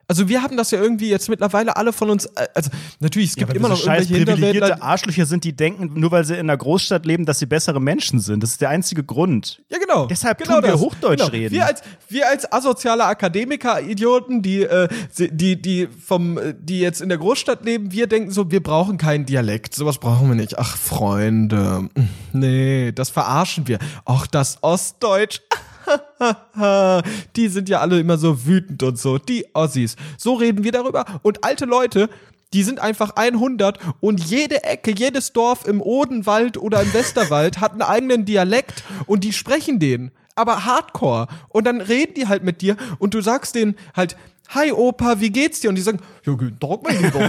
Also wir haben das ja irgendwie jetzt mittlerweile alle von uns, äh, also natürlich, es gibt weil immer noch scheiß irgendwelche privilegierte. Arschlöcher sind, die denken, nur weil sie in einer Großstadt leben, dass sie bessere Menschen sind. Das ist der einzige Grund. Ja, genau. Deshalb genau tun wir Hochdeutsch reden. Wir als, wir als asoziale Akademiker-Idioten, die, äh, die, die vom, äh, die jetzt in der Großstadt leben, wir denken so, wir brauchen keinen Dialekt. Sowas brauchen wir nicht. Ach, Freunde. Nee, das verarschen wir. Ach, das Ostdeutsch. die sind ja alle immer so wütend und so. Die Ossis. So reden wir darüber. Und alte Leute, die sind einfach 100 und jede Ecke, jedes Dorf im Odenwald oder im Westerwald hat einen eigenen Dialekt und die sprechen den. Aber hardcore. Und dann reden die halt mit dir und du sagst denen halt, Hi Opa, wie geht's dir? Und die sagen, ja, guten Tag, mein Lieber.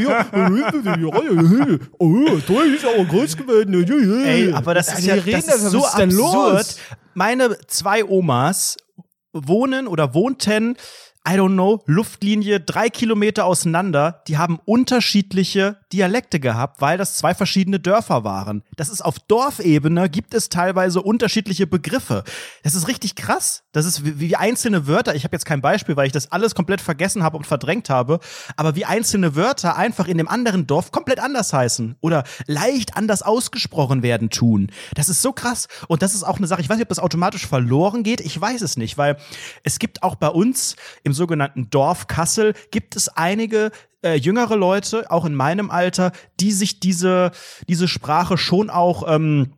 Ja, oh, toll, ist aber groß geworden. Ey, aber das ist ja reden das ist einfach, so absurd. los? Meine zwei Omas wohnen oder wohnten, I don't know, Luftlinie drei Kilometer auseinander. Die haben unterschiedliche Dialekte gehabt, weil das zwei verschiedene Dörfer waren. Das ist auf Dorfebene, gibt es teilweise unterschiedliche Begriffe. Das ist richtig krass. Das ist wie, wie einzelne Wörter. Ich habe jetzt kein Beispiel, weil ich das alles komplett vergessen habe und verdrängt habe. Aber wie einzelne Wörter einfach in dem anderen Dorf komplett anders heißen oder leicht anders ausgesprochen werden tun. Das ist so krass. Und das ist auch eine Sache. Ich weiß nicht, ob das automatisch verloren geht. Ich weiß es nicht, weil es gibt auch bei uns sogenannten Dorf Kassel gibt es einige äh, jüngere Leute, auch in meinem Alter, die sich diese, diese Sprache schon auch ähm,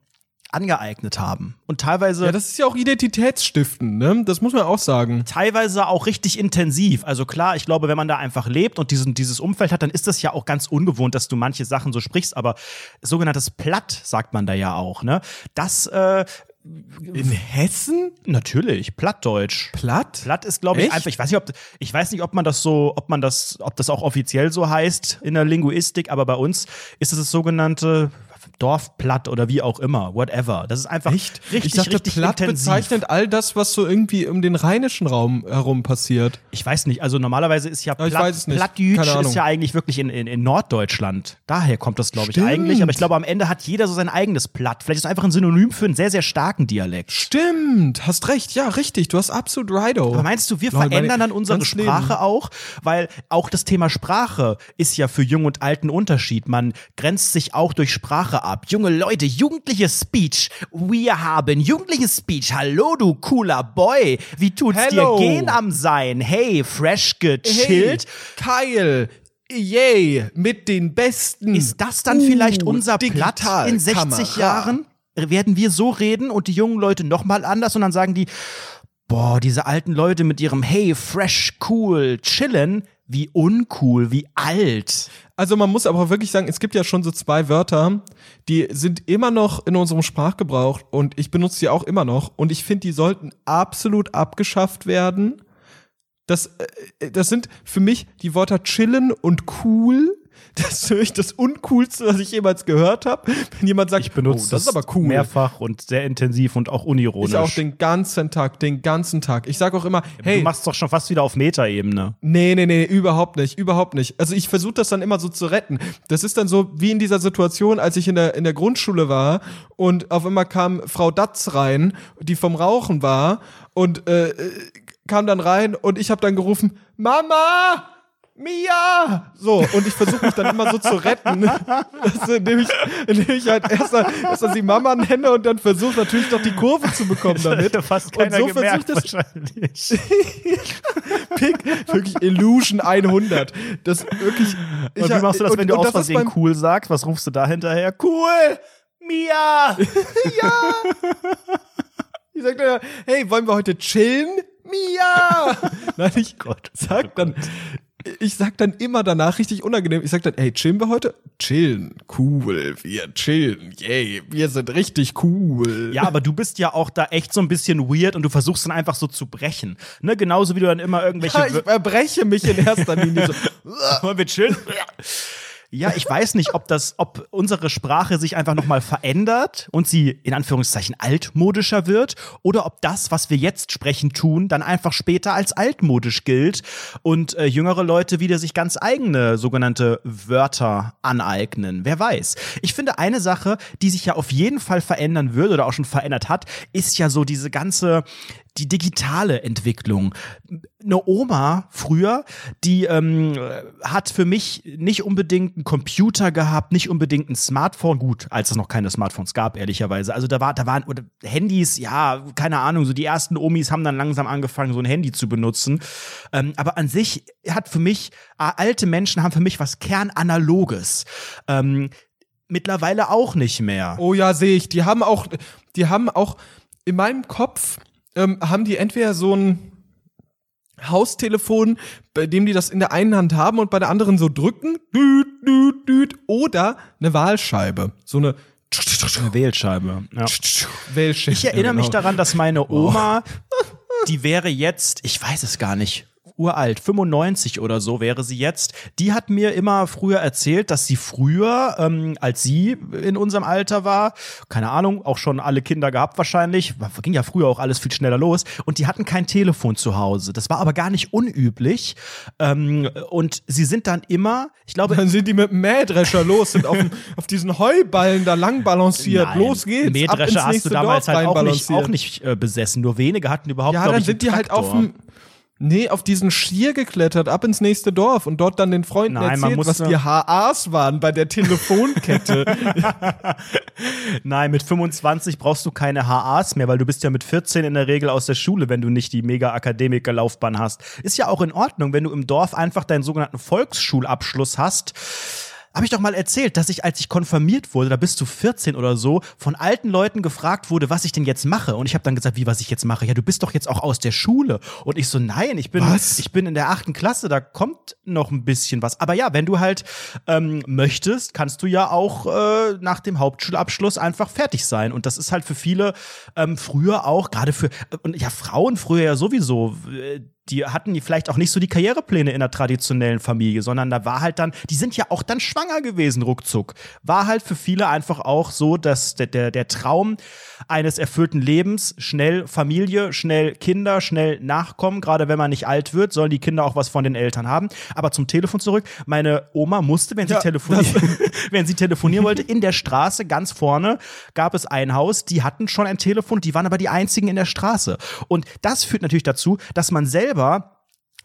angeeignet haben. Und teilweise Ja, das ist ja auch identitätsstiftend, ne? Das muss man auch sagen. teilweise auch richtig intensiv. Also klar, ich glaube, wenn man da einfach lebt und diesen, dieses Umfeld hat, dann ist das ja auch ganz ungewohnt, dass du manche Sachen so sprichst, aber sogenanntes Platt sagt man da ja auch, ne? Das, äh, In Hessen? natürlich, Plattdeutsch. Platt? Platt ist, glaube ich, einfach, ich weiß nicht, ob, ich weiß nicht, ob man das so, ob man das, ob das auch offiziell so heißt in der Linguistik, aber bei uns ist es das sogenannte Dorfplatt oder wie auch immer, whatever. Das ist einfach Echt? richtig, ich dachte, richtig Platt intensiv. bezeichnet all das, was so irgendwie um den rheinischen Raum herum passiert. Ich weiß nicht, also normalerweise ist ja ich Platt, weiß es nicht. Plattdeutsch Keine Ahnung. ist ja eigentlich wirklich in, in, in Norddeutschland. Daher kommt das, glaube ich, Stimmt. eigentlich. Aber ich glaube, am Ende hat jeder so sein eigenes Platt. Vielleicht ist es einfach ein Synonym für einen sehr, sehr starken Dialekt. Stimmt, hast recht, ja, richtig, du hast absolut righto. Aber meinst du, wir meine verändern dann unsere Sprache Leben. auch? Weil auch das Thema Sprache ist ja für Jung und Alten Unterschied. Man grenzt sich auch durch Sprache ab. Junge Leute, jugendliche Speech. Wir haben jugendliche Speech. Hallo, du cooler Boy. Wie tut's Hello. dir gehen am Sein? Hey, fresh gechillt. Hey, Kyle, yay, mit den besten. Ist das dann Uh, vielleicht unser Platt in 60 Digitalkamera. Jahren? Werden wir so reden und die jungen Leute nochmal anders und dann sagen die, boah, diese alten Leute mit ihrem Hey, fresh, cool, chillen, wie uncool, wie alt. Also man muss aber wirklich sagen, es gibt ja schon so zwei Wörter, die sind immer noch in unserem Sprachgebrauch und ich benutze die auch immer noch und ich finde, die sollten absolut abgeschafft werden. Das, äh, das sind für mich die Wörter chillen und cool Das ist mich das Uncoolste, was ich jemals gehört habe. Wenn jemand sagt, Ich benutze oh, das ist aber cool. mehrfach und sehr intensiv und auch unironisch. Ich auch den ganzen Tag, den ganzen Tag. Ich sage auch immer, hey, du machst doch schon fast wieder auf Metaebene. Nee, nee, nee, überhaupt nicht, überhaupt nicht. Also ich versuche das dann immer so zu retten. Das ist dann so wie in dieser Situation, als ich in der, in der Grundschule war und auf einmal kam Frau Datz rein, die vom Rauchen war und äh, äh, kam dann rein und ich habe dann gerufen, Mama! Mia! So, und ich versuche mich dann immer so zu retten, dass, indem, ich, indem ich halt erst, erst die Mama nenne und dann versuche natürlich doch die Kurve zu bekommen damit. hat fast und keiner so gemerkt versucht das wahrscheinlich. Pick, wirklich Illusion 100. Das wirklich. Und wie machst du das, und- wenn du und aus das Versehen cool sagst? Was rufst du da hinterher? Cool! Mia! Ich sag dann, hey, wollen wir heute chillen? Mia! Nein, ich Gott, sag dann, ich sag dann immer danach richtig unangenehm. Ich sag dann, hey, chillen wir heute? Chillen, cool, wir chillen, yay, wir sind richtig cool. Ja, aber du bist ja auch da echt so ein bisschen weird und du versuchst dann einfach so zu brechen. Ne? Genauso wie du dann immer irgendwelche. Ja, ich erbreche mich in erster Linie so. Wollen wir chillen? Ja, ich weiß nicht, ob das, ob unsere Sprache sich einfach nochmal verändert und sie in Anführungszeichen altmodischer wird oder ob das, was wir jetzt sprechen, tun, dann einfach später als altmodisch gilt und äh, jüngere Leute wieder sich ganz eigene sogenannte Wörter aneignen. Wer weiß. Ich finde eine Sache, die sich ja auf jeden Fall verändern wird oder auch schon verändert hat, ist ja so diese ganze die digitale Entwicklung. Eine Oma früher, die ähm, hat für mich nicht unbedingt einen Computer gehabt, nicht unbedingt ein Smartphone. Gut, als es noch keine Smartphones gab, ehrlicherweise. Also da war, da waren oder Handys, ja, keine Ahnung. So die ersten Omis haben dann langsam angefangen, so ein Handy zu benutzen. Ähm, aber an sich hat für mich alte Menschen haben für mich was Kernanaloges. Ähm, mittlerweile auch nicht mehr. Oh ja, sehe ich. Die haben auch, die haben auch in meinem Kopf ähm, haben die entweder so ein Haustelefon, bei dem die das in der einen Hand haben und bei der anderen so drücken, düt, düt, düt, oder eine Wahlscheibe, so eine Eine Wählscheibe. Ja. Wählscheibe. Ich erinnere mich genau. daran, dass meine Oma, die wäre jetzt, ich weiß es gar nicht, uralt, 95 oder so wäre sie jetzt. Die hat mir immer früher erzählt, dass sie früher, ähm, als sie in unserem Alter war, keine Ahnung, auch schon alle Kinder gehabt wahrscheinlich, ging ja früher auch alles viel schneller los und die hatten kein Telefon zu Hause. Das war aber gar nicht unüblich. Ähm, und sie sind dann immer, ich glaube, Dann sind die mit dem Mähdrescher los, sind auf, dem, auf diesen Heuballen da lang balanciert. Nein, los geht's. ab ins Mähdrescher hast du damals Dorf halt auch nicht, auch nicht äh, besessen. Nur wenige hatten überhaupt, Ja, dann ich, sind die halt auf Traktor. dem. Nee, auf diesen Schier geklettert, ab ins nächste Dorf und dort dann den Freunden Nein, man erzählt, was die HAs waren bei der Telefonkette. Nein, mit 25 brauchst du keine HAs mehr, weil du bist ja mit 14 in der Regel aus der Schule, wenn du nicht die Mega-Akademiker-Laufbahn hast. Ist ja auch in Ordnung, wenn du im Dorf einfach deinen sogenannten Volksschulabschluss hast. Habe ich doch mal erzählt, dass ich, als ich konfirmiert wurde, da bist du 14 oder so, von alten Leuten gefragt wurde, was ich denn jetzt mache. Und ich habe dann gesagt, wie was ich jetzt mache. Ja, du bist doch jetzt auch aus der Schule. Und ich so, nein, ich bin, Was? ich bin in der achten Klasse, da kommt noch ein bisschen was. Aber ja, wenn du halt ähm, möchtest, kannst du ja auch äh, nach dem Hauptschulabschluss einfach fertig sein. Und das ist halt für viele ähm, früher auch, gerade für, und ja, Frauen früher ja sowieso, äh, die hatten die vielleicht auch nicht so die Karrierepläne in der traditionellen Familie, sondern da war halt dann, die sind ja auch dann schwanger gewesen, ruckzuck. War halt für viele einfach auch so, dass der, der, der Traum eines erfüllten Lebens, schnell Familie, schnell Kinder, schnell Nachkommen, gerade wenn man nicht alt wird, sollen die Kinder auch was von den Eltern haben. Aber zum Telefon zurück, meine Oma musste, wenn sie, Ja, telefonieren, wenn sie telefonieren wollte, in der Straße ganz vorne gab es ein Haus, die hatten schon ein Telefon, die waren aber die einzigen in der Straße. Und das führt natürlich dazu, dass man selber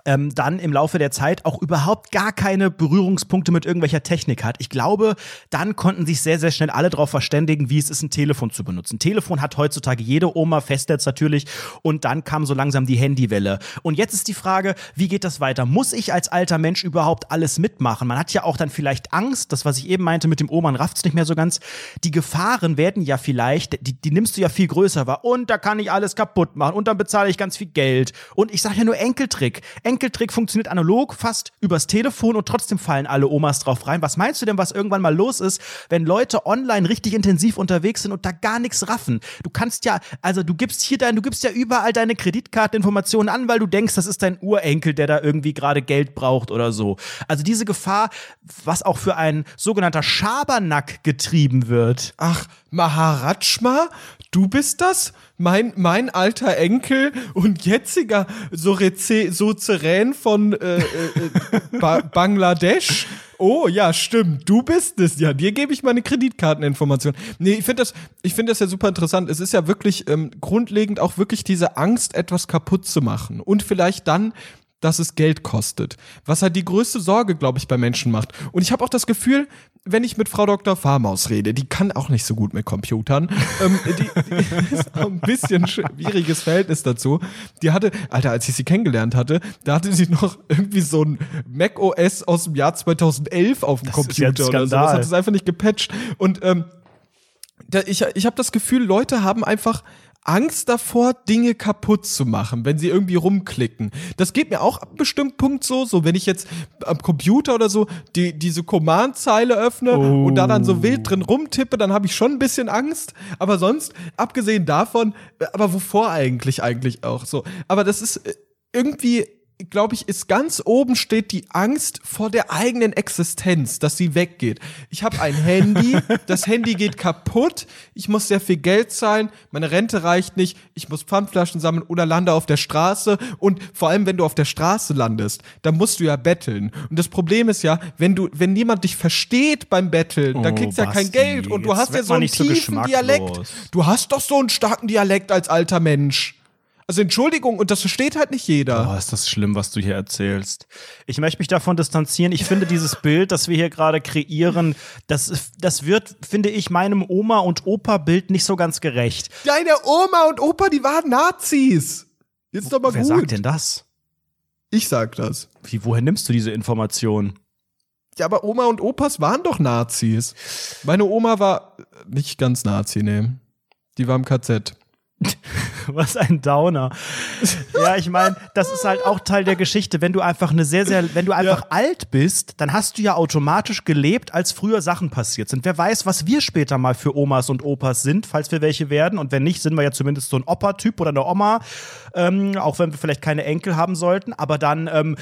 ähm, dann im Laufe der Zeit auch überhaupt gar keine Berührungspunkte mit irgendwelcher Technik hat. Ich glaube, dann konnten sich sehr, sehr schnell alle darauf verständigen, wie es ist, ein Telefon zu benutzen. Telefon hat heutzutage jede Oma, Festnetz natürlich, und dann kam so langsam die Handywelle. Und jetzt ist die Frage, wie geht das weiter? Muss ich als alter Mensch überhaupt alles mitmachen? Man hat ja auch dann vielleicht Angst, das, was ich eben meinte mit dem Oma, man rafft's nicht mehr so ganz. Die Gefahren werden ja vielleicht, die, die nimmst du ja viel größer wahr. Und da kann ich alles kaputt machen und dann bezahle ich ganz viel Geld. Und ich sage ja nur Enkeltrick. Enkeltrick funktioniert analog fast übers Telefon und trotzdem fallen alle Omas drauf rein. Was meinst du denn, was irgendwann mal los ist, wenn Leute online richtig intensiv unterwegs sind und da gar nichts raffen? Du kannst ja, also du gibst hier dein, du gibst ja überall deine Kreditkarteninformationen an, weil du denkst, das ist dein Urenkel, der da irgendwie gerade Geld braucht oder so. Also diese Gefahr, was auch für ein sogenannter Schabernack getrieben wird. Ach, Maharajma, du bist das? Mein, mein alter Enkel und jetziger Sozerän von äh, äh, äh, ba Bangladesch? Oh, ja, stimmt. Du bist es. Ja, dir gebe ich meine Kreditkarteninformation. Nee, ich finde das, ich finde das ja super interessant. Es ist ja wirklich ähm, grundlegend auch wirklich diese Angst, etwas kaputt zu machen. Und vielleicht dann dass es Geld kostet. Was halt die größte Sorge, glaube ich, bei Menschen macht. Und ich habe auch das Gefühl, wenn ich mit Frau Dr. Farmaus rede, die kann auch nicht so gut mit Computern. ähm, die, die ist auch ein bisschen schwieriges Verhältnis dazu. Die hatte, Alter, als ich sie kennengelernt hatte, da hatte sie noch irgendwie so ein Mac OS aus dem Jahr 2011 auf dem das Computer oder so. Das hat es einfach nicht gepatcht. Und ähm, da, ich, ich habe das Gefühl, Leute haben einfach Angst davor, Dinge kaputt zu machen, wenn sie irgendwie rumklicken. Das geht mir auch ab einem bestimmten Punkt so, so wenn ich jetzt am Computer oder so die, diese Command-Zeile öffne oh. und da dann so wild drin rumtippe, dann habe ich schon ein bisschen Angst. Aber sonst, abgesehen davon, aber wovor eigentlich eigentlich auch so. Aber das ist äh, irgendwie glaube ich, ist ganz oben steht die Angst vor der eigenen Existenz, dass sie weggeht. Ich habe ein Handy, das Handy geht kaputt, ich muss sehr viel Geld zahlen, meine Rente reicht nicht, ich muss Pfandflaschen sammeln oder lande auf der Straße und vor allem, wenn du auf der Straße landest, dann musst du ja betteln. Und das Problem ist ja, wenn du, wenn niemand dich versteht beim Betteln, oh, dann kriegst du ja kein Geld und du hast ja so einen tiefen so Dialekt. Du hast doch so einen starken Dialekt als alter Mensch. Also Entschuldigung, und das versteht halt nicht jeder. Boah, ist das schlimm, was du hier erzählst. Ich möchte mich davon distanzieren. Ich finde dieses Bild, das wir hier gerade kreieren, das, das wird, finde ich, meinem Oma- und Opa-Bild nicht so ganz gerecht. Deine Oma und Opa, die waren Nazis. Jetzt doch mal Wer gut. Wer sagt denn das? Ich sag das. Wie, woher nimmst du diese Information? Ja, aber Oma und Opas waren doch Nazis. Meine Oma war nicht ganz Nazi, ne. Die war im KZ. Was ein Downer. ja, ich meine, das ist halt auch Teil der Geschichte. Wenn du einfach eine sehr, sehr, wenn du einfach ja. alt bist, dann hast du ja automatisch gelebt, als früher Sachen passiert sind. Wer weiß, was wir später mal für Omas und Opas sind, falls wir welche werden. Und wenn nicht, sind wir ja zumindest so ein Opa-Typ oder eine Oma. Ähm, auch wenn wir vielleicht keine Enkel haben sollten. Aber dann ähm,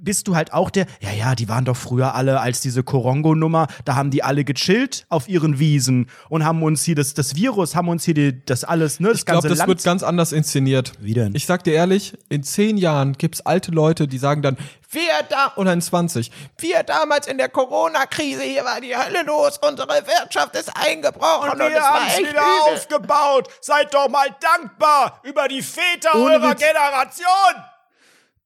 bist du halt auch der, ja, ja, die waren doch früher alle als diese Korongo-Nummer, da haben die alle gechillt auf ihren Wiesen und haben uns hier das, das Virus, haben uns hier die, das alles, ne, das ich glaube, das Land wird ganz anders inszeniert. Wie denn? Ich sag dir ehrlich, in zehn Jahren gibt's alte Leute, die sagen dann, wir da, oder in 20, wir damals in der Corona-Krise, hier war die Hölle los, unsere Wirtschaft ist eingebrochen und, und wir haben es wieder übel. aufgebaut. Seid doch mal dankbar über die Väter Ohne eurer Witz. Generation.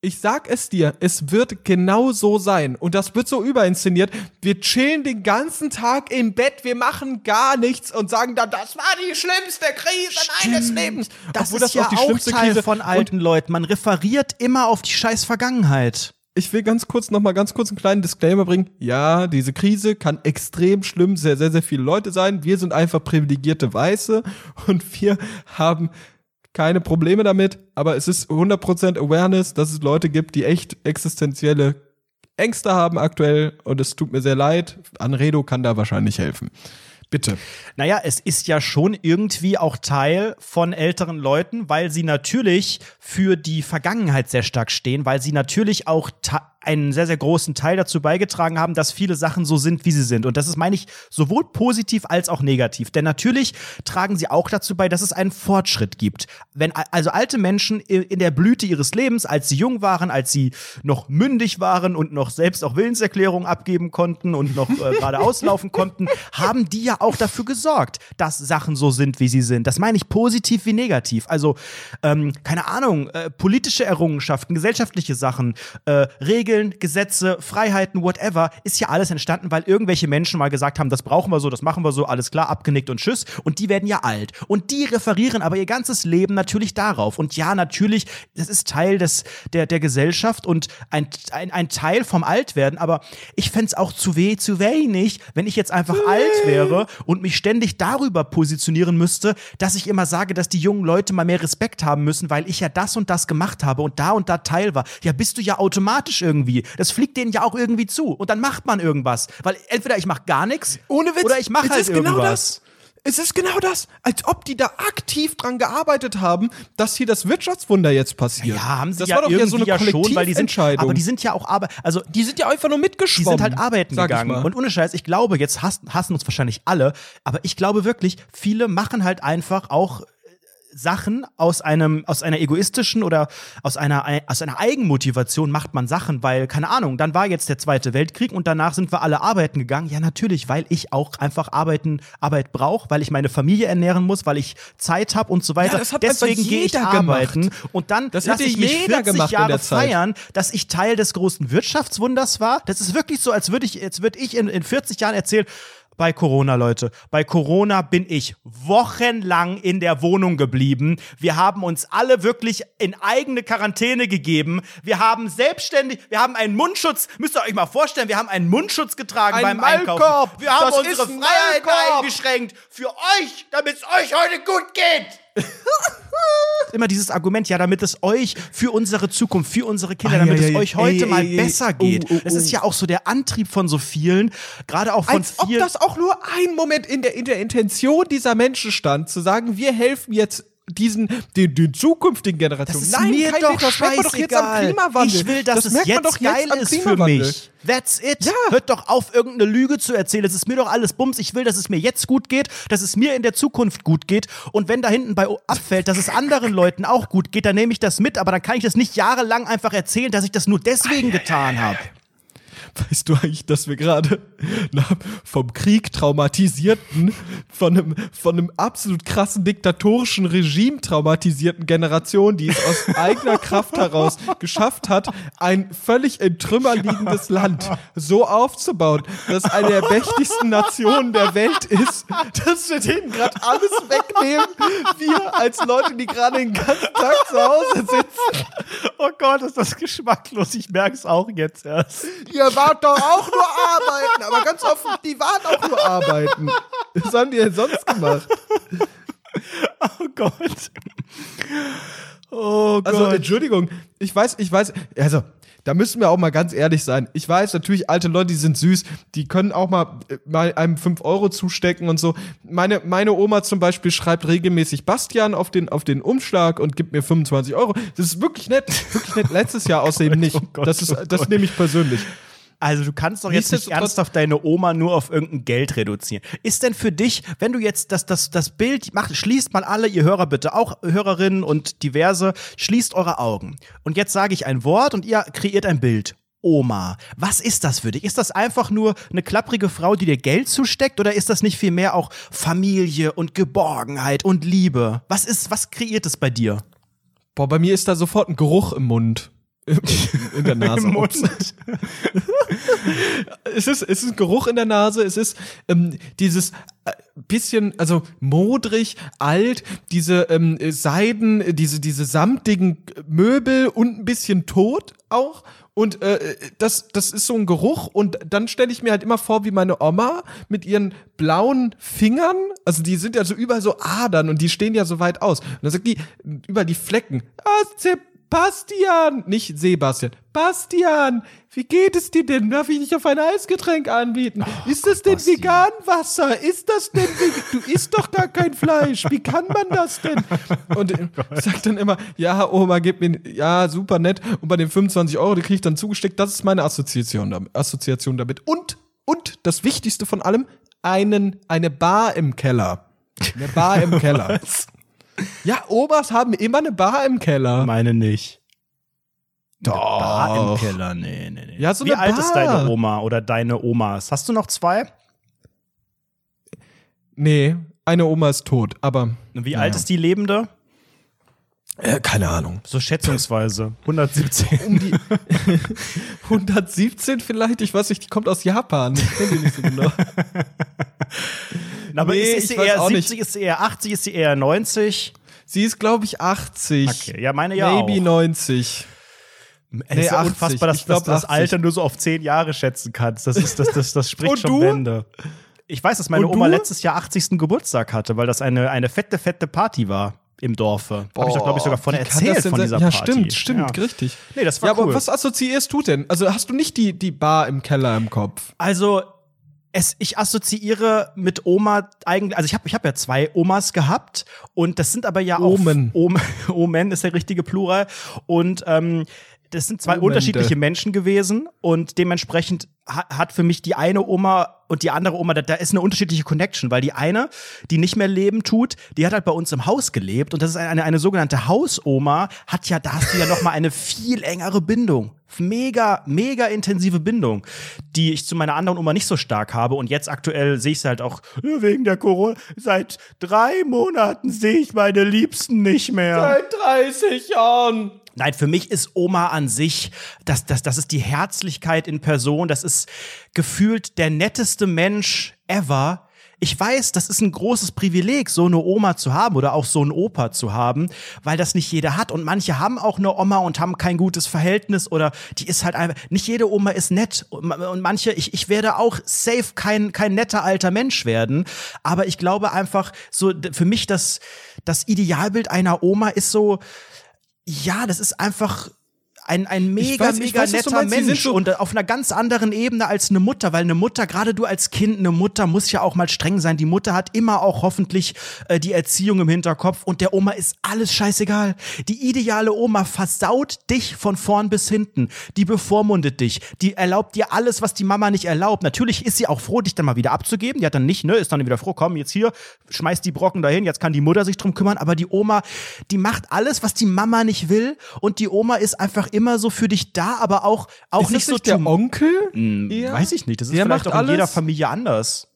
Ich sag es dir, es wird genau so sein. Und das wird so überinszeniert. Wir chillen den ganzen Tag im Bett, wir machen gar nichts und sagen dann, das war die schlimmste Krise Stimmt. meines Lebens. Das Obwohl ist das ja auch die schlimmste auch Teil Krise von alten und Leuten. Man referiert immer auf die scheiß Vergangenheit. Ich will ganz kurz noch mal ganz kurz einen kleinen Disclaimer bringen. Ja, diese Krise kann extrem schlimm, sehr, sehr, sehr viele Leute sein. Wir sind einfach privilegierte Weiße und wir haben keine Probleme damit, aber es ist 100% Awareness, dass es Leute gibt, die echt existenzielle Ängste haben aktuell und es tut mir sehr leid. Anredo kann da wahrscheinlich helfen. Bitte. Naja, es ist ja schon irgendwie auch Teil von älteren Leuten, weil sie natürlich für die Vergangenheit sehr stark stehen, weil sie natürlich auch einen sehr, sehr großen Teil dazu beigetragen haben, dass viele Sachen so sind, wie sie sind. Und das ist, meine ich, sowohl positiv als auch negativ. Denn natürlich tragen sie auch dazu bei, dass es einen Fortschritt gibt. Wenn also alte Menschen in der Blüte ihres Lebens, als sie jung waren, als sie noch mündig waren und noch selbst auch Willenserklärungen abgeben konnten und noch äh, gerade auslaufen konnten, haben die ja auch dafür gesorgt, dass Sachen so sind, wie sie sind. Das meine ich positiv wie negativ. Also, ähm, keine Ahnung, äh, politische Errungenschaften, gesellschaftliche Sachen, äh, Regeln, Regeln, Gesetze, Freiheiten, whatever, ist ja alles entstanden, weil irgendwelche Menschen mal gesagt haben, das brauchen wir so, das machen wir so, alles klar, abgenickt und tschüss. Und die werden ja alt. Und die referieren aber ihr ganzes Leben natürlich darauf. Und ja, natürlich, das ist Teil des, der, der Gesellschaft und ein, ein, ein Teil vom Altwerden. Aber ich fände es auch zu weh, zu wenig, wenn ich jetzt einfach alt wäre und mich ständig darüber positionieren müsste, dass ich immer sage, dass die jungen Leute mal mehr Respekt haben müssen, weil ich ja das und das gemacht habe und da und da Teil war. Ja, bist du ja automatisch irgendwie. Das fliegt denen ja auch irgendwie zu. Und dann macht man irgendwas. Weil entweder ich mache gar nichts Ohne Witz. oder ich mache es halt ist genau irgendwas. das. Es ist genau das, als ob die da aktiv dran gearbeitet haben, dass hier das Wirtschaftswunder jetzt passiert. Ja, haben sie das ja war doch irgendwie ja so eine ja schon, weil die sind, aber die sind ja auch aber also die sind ja einfach nur die mitgeschwommen. sind halt arbeiten gegangen. Und ohne Scheiß, ich glaube, jetzt hassen, hassen uns wahrscheinlich alle, aber ich glaube wirklich, viele machen halt einfach auch Sachen aus einem aus einer egoistischen oder aus einer aus einer Eigenmotivation macht man Sachen, weil keine Ahnung, dann war jetzt der Zweite Weltkrieg und danach sind wir alle arbeiten gegangen. Ja, natürlich, weil ich auch einfach arbeiten Arbeit brauche, weil ich meine Familie ernähren muss, weil ich Zeit habe und so weiter. Ja, das hat einfach Deswegen gehe ich arbeiten gemacht. und dann Das lasse ich mich jeder 40 gemacht in Jahre feiern, dass ich Teil des großen Wirtschaftswunders war. Das ist wirklich so, als würde ich, jetzt würde ich in, in 40 Jahren erzählen, bei Corona, Leute. Bei Corona bin ich wochenlang in der Wohnung geblieben. Wir haben uns alle wirklich in eigene Quarantäne gegeben. Wir haben selbstständig, wir haben einen Mundschutz, müsst ihr euch mal vorstellen, wir haben einen Mundschutz getragen Ein beim. Einkaufen. Wir haben Das unsere Maulkorb. eingeschränkt. Für euch, damit es euch heute gut geht. Immer dieses Argument, ja, damit es euch für unsere Zukunft, für unsere Kinder, Ah, damit ja, es ja, euch heute Ey, mal ey, besser geht. Oh, oh, Das ist oh. ja auch so der Antrieb von so vielen, gerade auch von Als ob vielen. das auch nur ein Moment in der, in der Intention dieser Menschen stand, zu sagen, wir helfen jetzt diesen, den, den zukünftigen Generationen. Das ist Nein, mir doch man doch jetzt am. Klimawandel. Ich will, dass das es merkt man jetzt doch jetzt geil am ist für mich. That's it. Ja. Hört doch auf, irgendeine Lüge zu erzählen. Es ist mir doch alles Bums. Ich will, dass es mir jetzt gut geht, dass es mir in der Zukunft gut geht. Und wenn da hinten bei abfällt, dass es anderen Leuten auch gut geht, dann nehme ich das mit. Aber dann kann ich das nicht jahrelang einfach erzählen, dass ich das nur deswegen getan habe. Weißt du eigentlich, dass wir gerade vom Krieg traumatisierten, von einem, von einem absolut krassen diktatorischen Regime traumatisierten Generation, die es aus eigener Kraft heraus geschafft hat, ein völlig in Trümmer liegendes Land so aufzubauen, dass eine der mächtigsten Nationen der Welt ist, dass wir denen gerade alles wegnehmen. Wir als Leute, die gerade den ganzen Tag zu Hause sitzen. Oh Gott, ist das geschmacklos. Ich merke es auch jetzt erst. Ihr wart doch auch nur arbeiten, aber ganz offen, die waren auch nur arbeiten. Was haben die denn sonst gemacht? Oh Gott. Oh Gott. Also, Entschuldigung, ich weiß, ich weiß, also, da müssen wir auch mal ganz ehrlich sein. Ich weiß, natürlich, alte Leute, die sind süß, die können auch mal, äh, mal einem 5 Euro zustecken und so. Meine, meine Oma zum Beispiel schreibt regelmäßig Bastian auf den, auf den Umschlag und gibt mir 25 Euro. Das ist wirklich nett, wirklich nett. Letztes Jahr außerdem nicht. oh Gott, das ist, oh das nehme ich persönlich. Also du kannst doch jetzt nicht ernsthaft deine Oma nur auf irgendein Geld reduzieren. Ist denn für dich, wenn du jetzt das, das, das Bild macht, schließt mal alle, ihr Hörer bitte, auch Hörerinnen und diverse, schließt eure Augen. Und jetzt sage ich ein Wort und ihr kreiert ein Bild. Oma. Was ist das für dich? Ist das einfach nur eine klapprige Frau, die dir Geld zusteckt oder ist das nicht vielmehr auch Familie und Geborgenheit und Liebe? Was ist, was kreiert es bei dir? Boah, bei mir ist da sofort ein Geruch im Mund. In der Nase. Im Mund. es ist, es ist ein Geruch in der Nase, es ist ähm, dieses äh, bisschen, also modrig, alt, diese ähm, Seiden, diese, diese samtigen Möbel und ein bisschen tot auch. Und äh, das, das ist so ein Geruch. Und dann stelle ich mir halt immer vor, wie meine Oma mit ihren blauen Fingern, also die sind ja so überall so Adern und die stehen ja so weit aus. Und dann sagt die über die Flecken, ah, Sebastian, nicht Sebastian, Bastian, wie geht es dir denn? Darf ich dich auf ein Eisgetränk anbieten? ist das denn Basti. vegan Wasser? Ist das denn vegan? Du isst doch gar kein Fleisch. Wie kann man das denn? Und äh, ich sag dann immer, ja, Oma, gib mir, ja, super nett. Und bei den 25 Euro, die krieg ich dann zugesteckt. Das ist meine Assoziation damit. Assoziation damit. Und, und das Wichtigste von allem, einen, eine Bar im Keller. Eine Bar im Keller. Ja, Omas haben immer eine Bar im Keller. Meine nicht. Doch. Bar im Keller, nee, nee, nee. Ja, so Wie eine alt ist Bar. deine Oma oder deine Omas? Hast du noch zwei? Nee, eine Oma ist tot, aber Wie Ja. alt ist die Lebende? Äh, keine Ahnung. So schätzungsweise. 117. Um die 117 vielleicht, ich weiß nicht, die kommt aus Japan. Ich kenne die nicht so genau. Aber Nee, ist, sie weiß eher auch 70, nicht. ist sie eher 80, ist sie eher 90? Sie ist, glaube ich, 80. Okay, ja, meine ja Maybe auch. 90. Es ist ja 80. unfassbar, dass, Ich glaub, dass du das 80. Alter nur so auf 10 Jahre schätzen kannst. Das, ist, das, das, das spricht Und schon du? Bände. Ich weiß, dass meine Oma letztes Jahr 80. Geburtstag hatte, weil das eine, eine fette, fette Party war im Dorfe. Habe ich doch, glaube ich, sogar von erzählt von dieser ja, Party. stimmt, stimmt, Ja. richtig. Nee, das war ja, cool. aber was assoziierst du denn? Also hast du nicht die, die Bar im Keller im Kopf? Also, es, ich assoziiere mit Oma eigentlich, also ich habe ich hab ja zwei Omas gehabt und das sind aber ja auch Omen. Om, Omen ist der richtige Plural und ähm, das sind zwei Omende. unterschiedliche Menschen gewesen und dementsprechend ha hat für mich die eine Oma und die andere Oma, da, da ist eine unterschiedliche Connection, weil die eine, die nicht mehr leben tut, die hat halt bei uns im Haus gelebt und das ist eine, eine, eine sogenannte Hausoma, hat ja, da hast du ja noch mal eine viel engere Bindung. Mega, mega intensive Bindung, die ich zu meiner anderen Oma nicht so stark habe. Und jetzt aktuell sehe ich sie halt auch ja, wegen der Corona. Seit drei Monaten sehe ich meine Liebsten nicht mehr. 30 Jahren. Nein, für mich ist Oma an sich, das, das, das ist die Herzlichkeit in Person, das ist gefühlt der netteste Mensch ever. Ich weiß, das ist ein großes Privileg, so eine Oma zu haben oder auch so einen Opa zu haben, weil das nicht jeder hat. Und manche haben auch eine Oma und haben kein gutes Verhältnis oder die ist halt einfach, nicht jede Oma ist nett. Und ma- und manche, ich, ich werde auch safe kein, kein netter alter Mensch werden. Aber ich glaube einfach, so für mich das, das Idealbild einer Oma ist so, ja, das ist einfach ein, ein mega, weiß- mega weiß, netter meinst. Mensch so- und auf einer ganz anderen Ebene als eine Mutter, weil eine Mutter, gerade du als Kind, eine Mutter muss ja auch mal streng sein. Die Mutter hat immer auch hoffentlich äh, die Erziehung im Hinterkopf und der Oma ist alles scheißegal. Die ideale Oma versaut dich von vorn bis hinten. Die bevormundet dich. Die erlaubt dir alles, was die Mama nicht erlaubt. Natürlich ist sie auch froh, dich dann mal wieder abzugeben. Die hat dann nicht, ne, ist dann wieder froh, komm, jetzt hier, schmeißt die Brocken dahin, jetzt kann die Mutter sich drum kümmern. Aber die Oma, die macht alles, was die Mama nicht will und die Oma ist einfach immer so für dich da, aber auch, auch Ist nicht das so nicht der Onkel? Hm, Ja. Weiß ich nicht. Das ist Der vielleicht auch in jeder alles. Familie anders.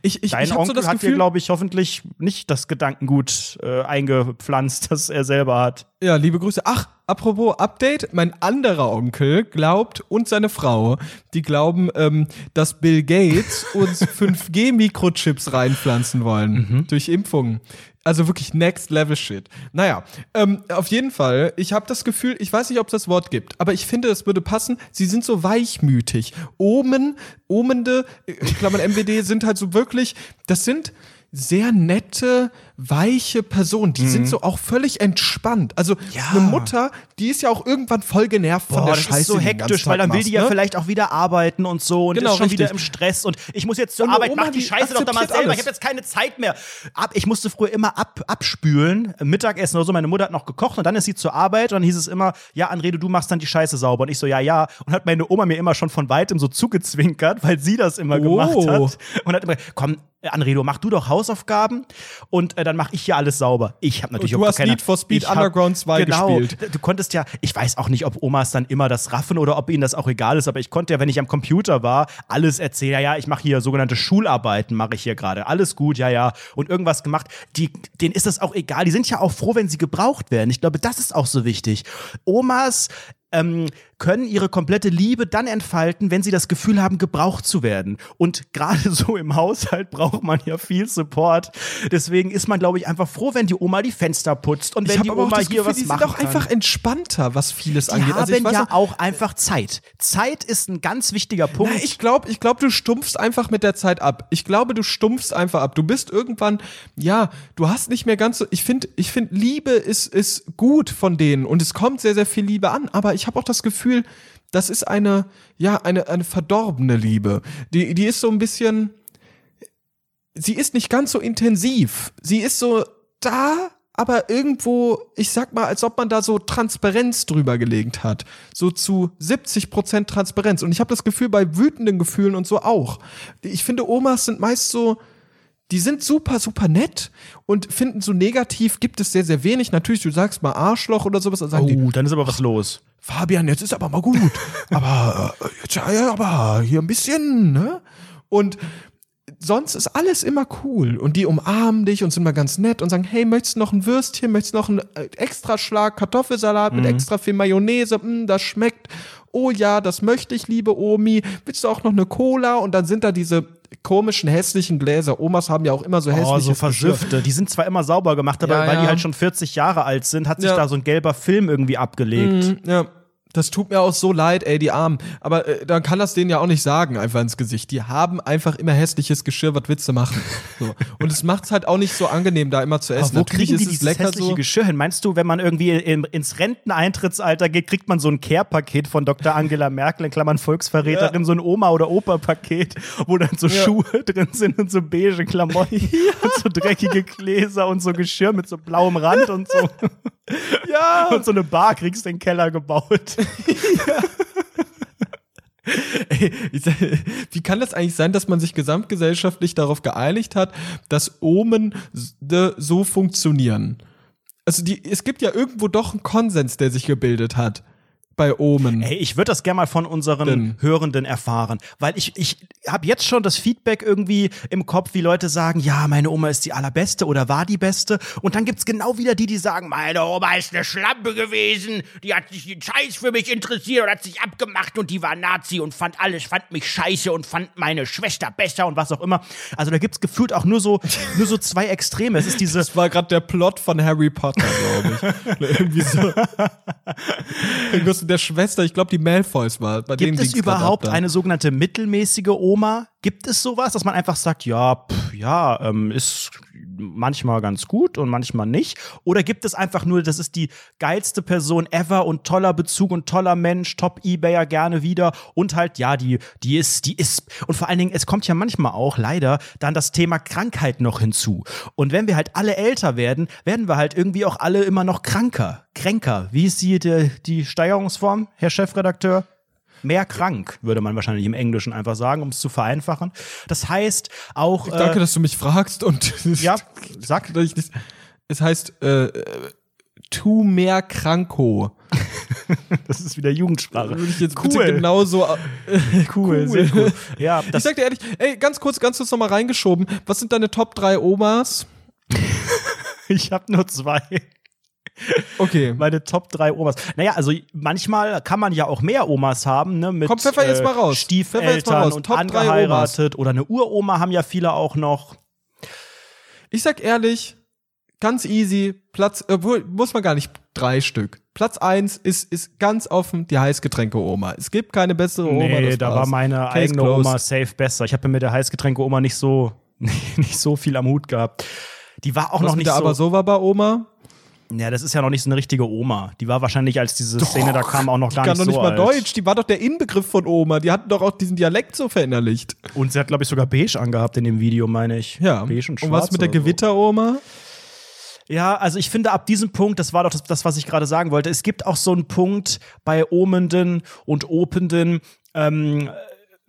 Ich, ich, Dein ich so Onkel das hat dir, Gefühl, glaube ich, hoffentlich nicht das Gedankengut äh, eingepflanzt, das er selber hat. Ja, liebe Grüße. Ach, apropos Update, mein anderer Onkel glaubt und seine Frau, die glauben, ähm, dass Bill Gates uns 5G-Mikrochips reinpflanzen wollen durch Impfungen. Also wirklich Next Level Shit. Naja, ähm, auf jeden Fall, ich habe das Gefühl, ich weiß nicht, ob es das Wort gibt, aber ich finde, es würde passen. Sie sind so weichmütig. Omen, Omende, äh, Klammern MWD, sind halt so wirklich, das sind sehr nette, weiche Personen. Die sind so auch völlig entspannt. Also Mhm. Ja. eine Mutter, die ist ja auch irgendwann voll genervt von Boah, der das Scheiße. ist so hektisch, weil dann will machst, die ja ne? vielleicht auch wieder arbeiten und so und Genau, ist schon wieder richtig. im Stress und ich muss jetzt zur Und Arbeit, Oma, mach die die Scheiße doch da mal akzeptiert selber, ich habe jetzt keine Zeit mehr. Ab, ich musste früher immer ab, abspülen, Mittagessen oder so, meine Mutter hat noch gekocht und dann ist sie zur Arbeit und dann hieß es immer, ja, Anrede, du machst dann die Scheiße sauber und ich so, ja, ja und hat meine Oma mir immer schon von weitem so zugezwinkert, weil sie das immer gemacht Oh. hat und hat immer, komm, Anredo, mach du doch Hausaufgaben und äh, dann mach ich hier alles sauber. Ich habe natürlich Und du auch hast keine, Need for Speed Underground 2 genau, gespielt. Du konntest ja, ich weiß auch nicht, ob Omas dann immer das raffen oder ob ihnen das auch egal ist, aber ich konnte ja, wenn ich am Computer war, alles erzählen. Ja, ja, ich mache hier sogenannte Schularbeiten, mache ich hier gerade. Alles gut, ja, ja. Und irgendwas gemacht. Die, denen ist das auch egal. Die sind ja auch froh, wenn sie gebraucht werden. Ich glaube, das ist auch so wichtig. Omas ähm, können ihre komplette Liebe dann entfalten, wenn sie das Gefühl haben, gebraucht zu werden. Und gerade so im Haushalt braucht man ja viel Support. Deswegen ist man, glaube ich, einfach froh, wenn die Oma die Fenster putzt und Ich wenn die Oma das hier Gefühl, was die machen sind auch kann. einfach entspannter, was vieles die angeht. haben Also weiß ja auch einfach Zeit. Zeit ist ein ganz wichtiger Punkt. Na, ich glaube, ich glaub, du stumpfst einfach mit der Zeit ab. Ich glaube, du stumpfst einfach ab. Du bist irgendwann, ja, du hast nicht mehr ganz so. Ich finde, ich finde, Liebe ist, ist gut von denen und es kommt sehr, sehr viel Liebe an. Aber ich habe auch das Gefühl, das ist eine, ja, eine, eine verdorbene Liebe. Die, die ist so ein bisschen, sie ist nicht ganz so intensiv. Sie ist so da, aber irgendwo, ich sag mal, als ob man da so Transparenz drüber gelegt hat. So zu 70 Prozent Transparenz. Und ich habe das Gefühl bei wütenden Gefühlen und so auch. Ich finde, Omas sind meist so, die sind super, super nett und finden so negativ gibt es sehr, sehr wenig. Natürlich, du sagst mal Arschloch oder sowas, dann sagen die, oh, dann ist aber was los. Fabian, jetzt ist aber mal gut. aber äh, jetzt, ja, aber hier ein bisschen, ne? Und sonst ist alles immer cool und die umarmen dich und sind mal ganz nett und sagen, hey, möchtest du noch ein Würstchen, möchtest du noch einen äh, Extraschlag Kartoffelsalat mit extra viel Mayonnaise, mm, das schmeckt. Oh ja, das möchte ich, liebe Omi. Willst du auch noch eine Cola? Und dann sind da diese komischen, hässlichen Gläser. Omas haben ja auch immer so Oh, hässliche so versüffte. Die sind zwar immer sauber gemacht, aber Ja, weil die ja. halt schon 40 Jahre alt sind, hat sich Ja. da so ein gelber Film irgendwie abgelegt. Ja, das tut mir auch so leid, ey, die Armen. Aber äh, dann kann das denen ja auch nicht sagen, einfach ins Gesicht. Die haben einfach immer hässliches Geschirr, was du machen? So. Und es macht's halt auch nicht so angenehm, da immer zu essen. Aber wo Natürlich kriegen die es dieses lecker hässliche so. Geschirr hin? Meinst du, wenn man irgendwie in, ins Renteneintrittsalter geht, kriegt man so ein Care-Paket von Dr. Angela Merkel, in Klammern Volksverräterin, Ja. so ein Oma- oder Opa-Paket, wo dann so Ja. Schuhe drin sind und so beige Klamotten und so dreckige Gläser und so Geschirr mit so blauem Rand und so. Ja, Und so eine Bar kriegst du in den Keller gebaut. Ey, ich sag, wie kann das eigentlich sein, dass man sich gesamtgesellschaftlich darauf geeinigt hat, dass Omen so funktionieren? Also die, es gibt ja irgendwo doch einen Konsens, der sich gebildet hat bei Omen. Ey, ich würde das gerne mal von unseren Denn? Hörenden erfahren, weil ich, ich habe jetzt schon das Feedback irgendwie im Kopf, wie Leute sagen, ja, meine Oma ist die allerbeste oder war die beste. Und dann gibt's genau wieder die, die sagen, meine Oma ist eine Schlampe gewesen, die hat sich den Scheiß für mich interessiert und hat sich abgemacht und die war Nazi und fand alles, fand mich scheiße und fand meine Schwester besser und was auch immer. Also da gibt's gefühlt auch nur so, nur so zwei Extreme. Es ist diese, Das war gerade der Plot von Harry Potter, glaube ich. Irgendwie so. Der Schwester, ich glaube, die Malfoys war. Bei Gibt es überhaupt eine sogenannte mittelmäßige Oma? Gibt es sowas, dass man einfach sagt, ja, pff, ja, ähm, ist manchmal ganz gut und manchmal nicht? Oder gibt es einfach nur, das ist die geilste Person ever und toller Bezug und toller Mensch, Top-Ebayer gerne wieder und halt, ja, die, die ist, die ist, und vor allen Dingen, es kommt ja manchmal auch leider dann das Thema Krankheit noch hinzu. Und wenn wir halt alle älter werden, werden wir halt irgendwie auch alle immer noch kranker, kränker. Wie ist die, die, die Steigerungsform, Herr Chefredakteur? Mehr krank, würde man wahrscheinlich im Englischen einfach sagen, um es zu vereinfachen. Das heißt auch. Ich danke, äh, dass du mich fragst und ja, sag. dass ich nicht, es heißt äh, äh, tu mehr Kranko. Das ist wieder Jugendsprache. Würde ich jetzt cool. genauso äh, cool, sehr cool. Ja, Ich sag dir ehrlich, ey, ganz kurz, ganz kurz nochmal reingeschoben. Was sind deine Top 3 Omas? ich habe nur zwei. Okay. Meine Top 3 Omas. Naja, also manchmal kann man ja auch mehr Omas haben, ne? Mit Komm, pfeffer jetzt mal raus. Pfeffer jetzt mal Stiefeltern raus. und Top angeheiratet. Oder eine Uroma haben ja viele auch noch. Ich sag ehrlich, ganz easy, Platz, obwohl, muss man gar nicht drei Stück. Platz eins ist, ist ganz offen die Heißgetränke-Oma. Es gibt keine bessere Oma. Nee, da war's. war meine Case eigene closed. Oma safe besser. Ich habe mit der Heißgetränke-Oma nicht so, nicht so viel am Hut gehabt. Die war auch Was noch nicht so. aber so war bei Oma. Ja, das ist ja noch nicht so eine richtige Oma. Die war wahrscheinlich, als diese Szene da kam, auch noch Die gar kann nicht doch nicht so mal alt. Deutsch. Die war doch der Inbegriff von Oma. Die hatten doch auch diesen Dialekt so verinnerlicht. Und sie hat, glaube ich, sogar beige angehabt in dem Video, meine ich. Ja. Beige und schwarz. und was mit der so. Gewitteroma? Ja, also ich finde ab diesem Punkt, das war doch das, das was ich gerade sagen wollte, es gibt auch so einen Punkt bei Omenden und Openden, ähm,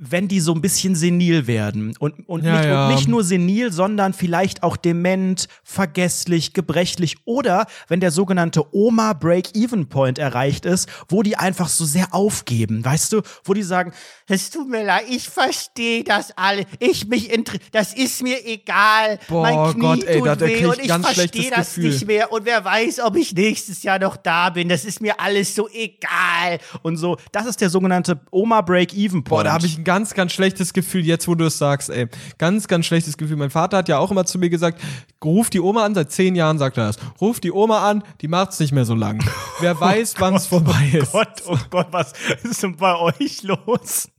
wenn die so ein bisschen senil werden und, und, Ja, nicht, ja. und nicht nur senil, sondern vielleicht auch dement, vergesslich, gebrechlich oder wenn der sogenannte Oma-Break-Even-Point erreicht ist, wo die einfach so sehr aufgeben, weißt du, wo die sagen, Es tut mir leid, ich verstehe das alle. Ich mich das ist mir egal. Boah, mein Knie Gott, ey, tut da- weh und ich verstehe das Gefühl. nicht mehr. Und wer weiß, ob ich nächstes Jahr noch da bin. Das ist mir alles so egal. und so, das ist der sogenannte Oma-Break-Even-Point. Boah, da habe ich ein ganz, ganz schlechtes Gefühl, jetzt wo du es sagst, ey. Ganz, ganz schlechtes Gefühl. Mein Vater hat ja auch immer zu mir gesagt, ruf die Oma an, seit zehn Jahren sagt er das. Ruf die Oma an, die macht's nicht mehr so lang. Wer weiß, wann es vorbei ist. Gott, oh Gott, was ist denn bei euch los?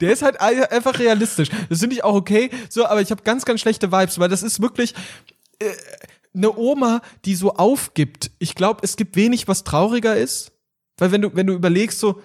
Der ist halt ein- einfach realistisch. Das finde ich auch okay. So, aber ich habe ganz, ganz schlechte Vibes, weil das ist wirklich äh, eine Oma, die so aufgibt. Ich glaube, es gibt wenig, was trauriger ist. Weil wenn du, wenn du überlegst, so,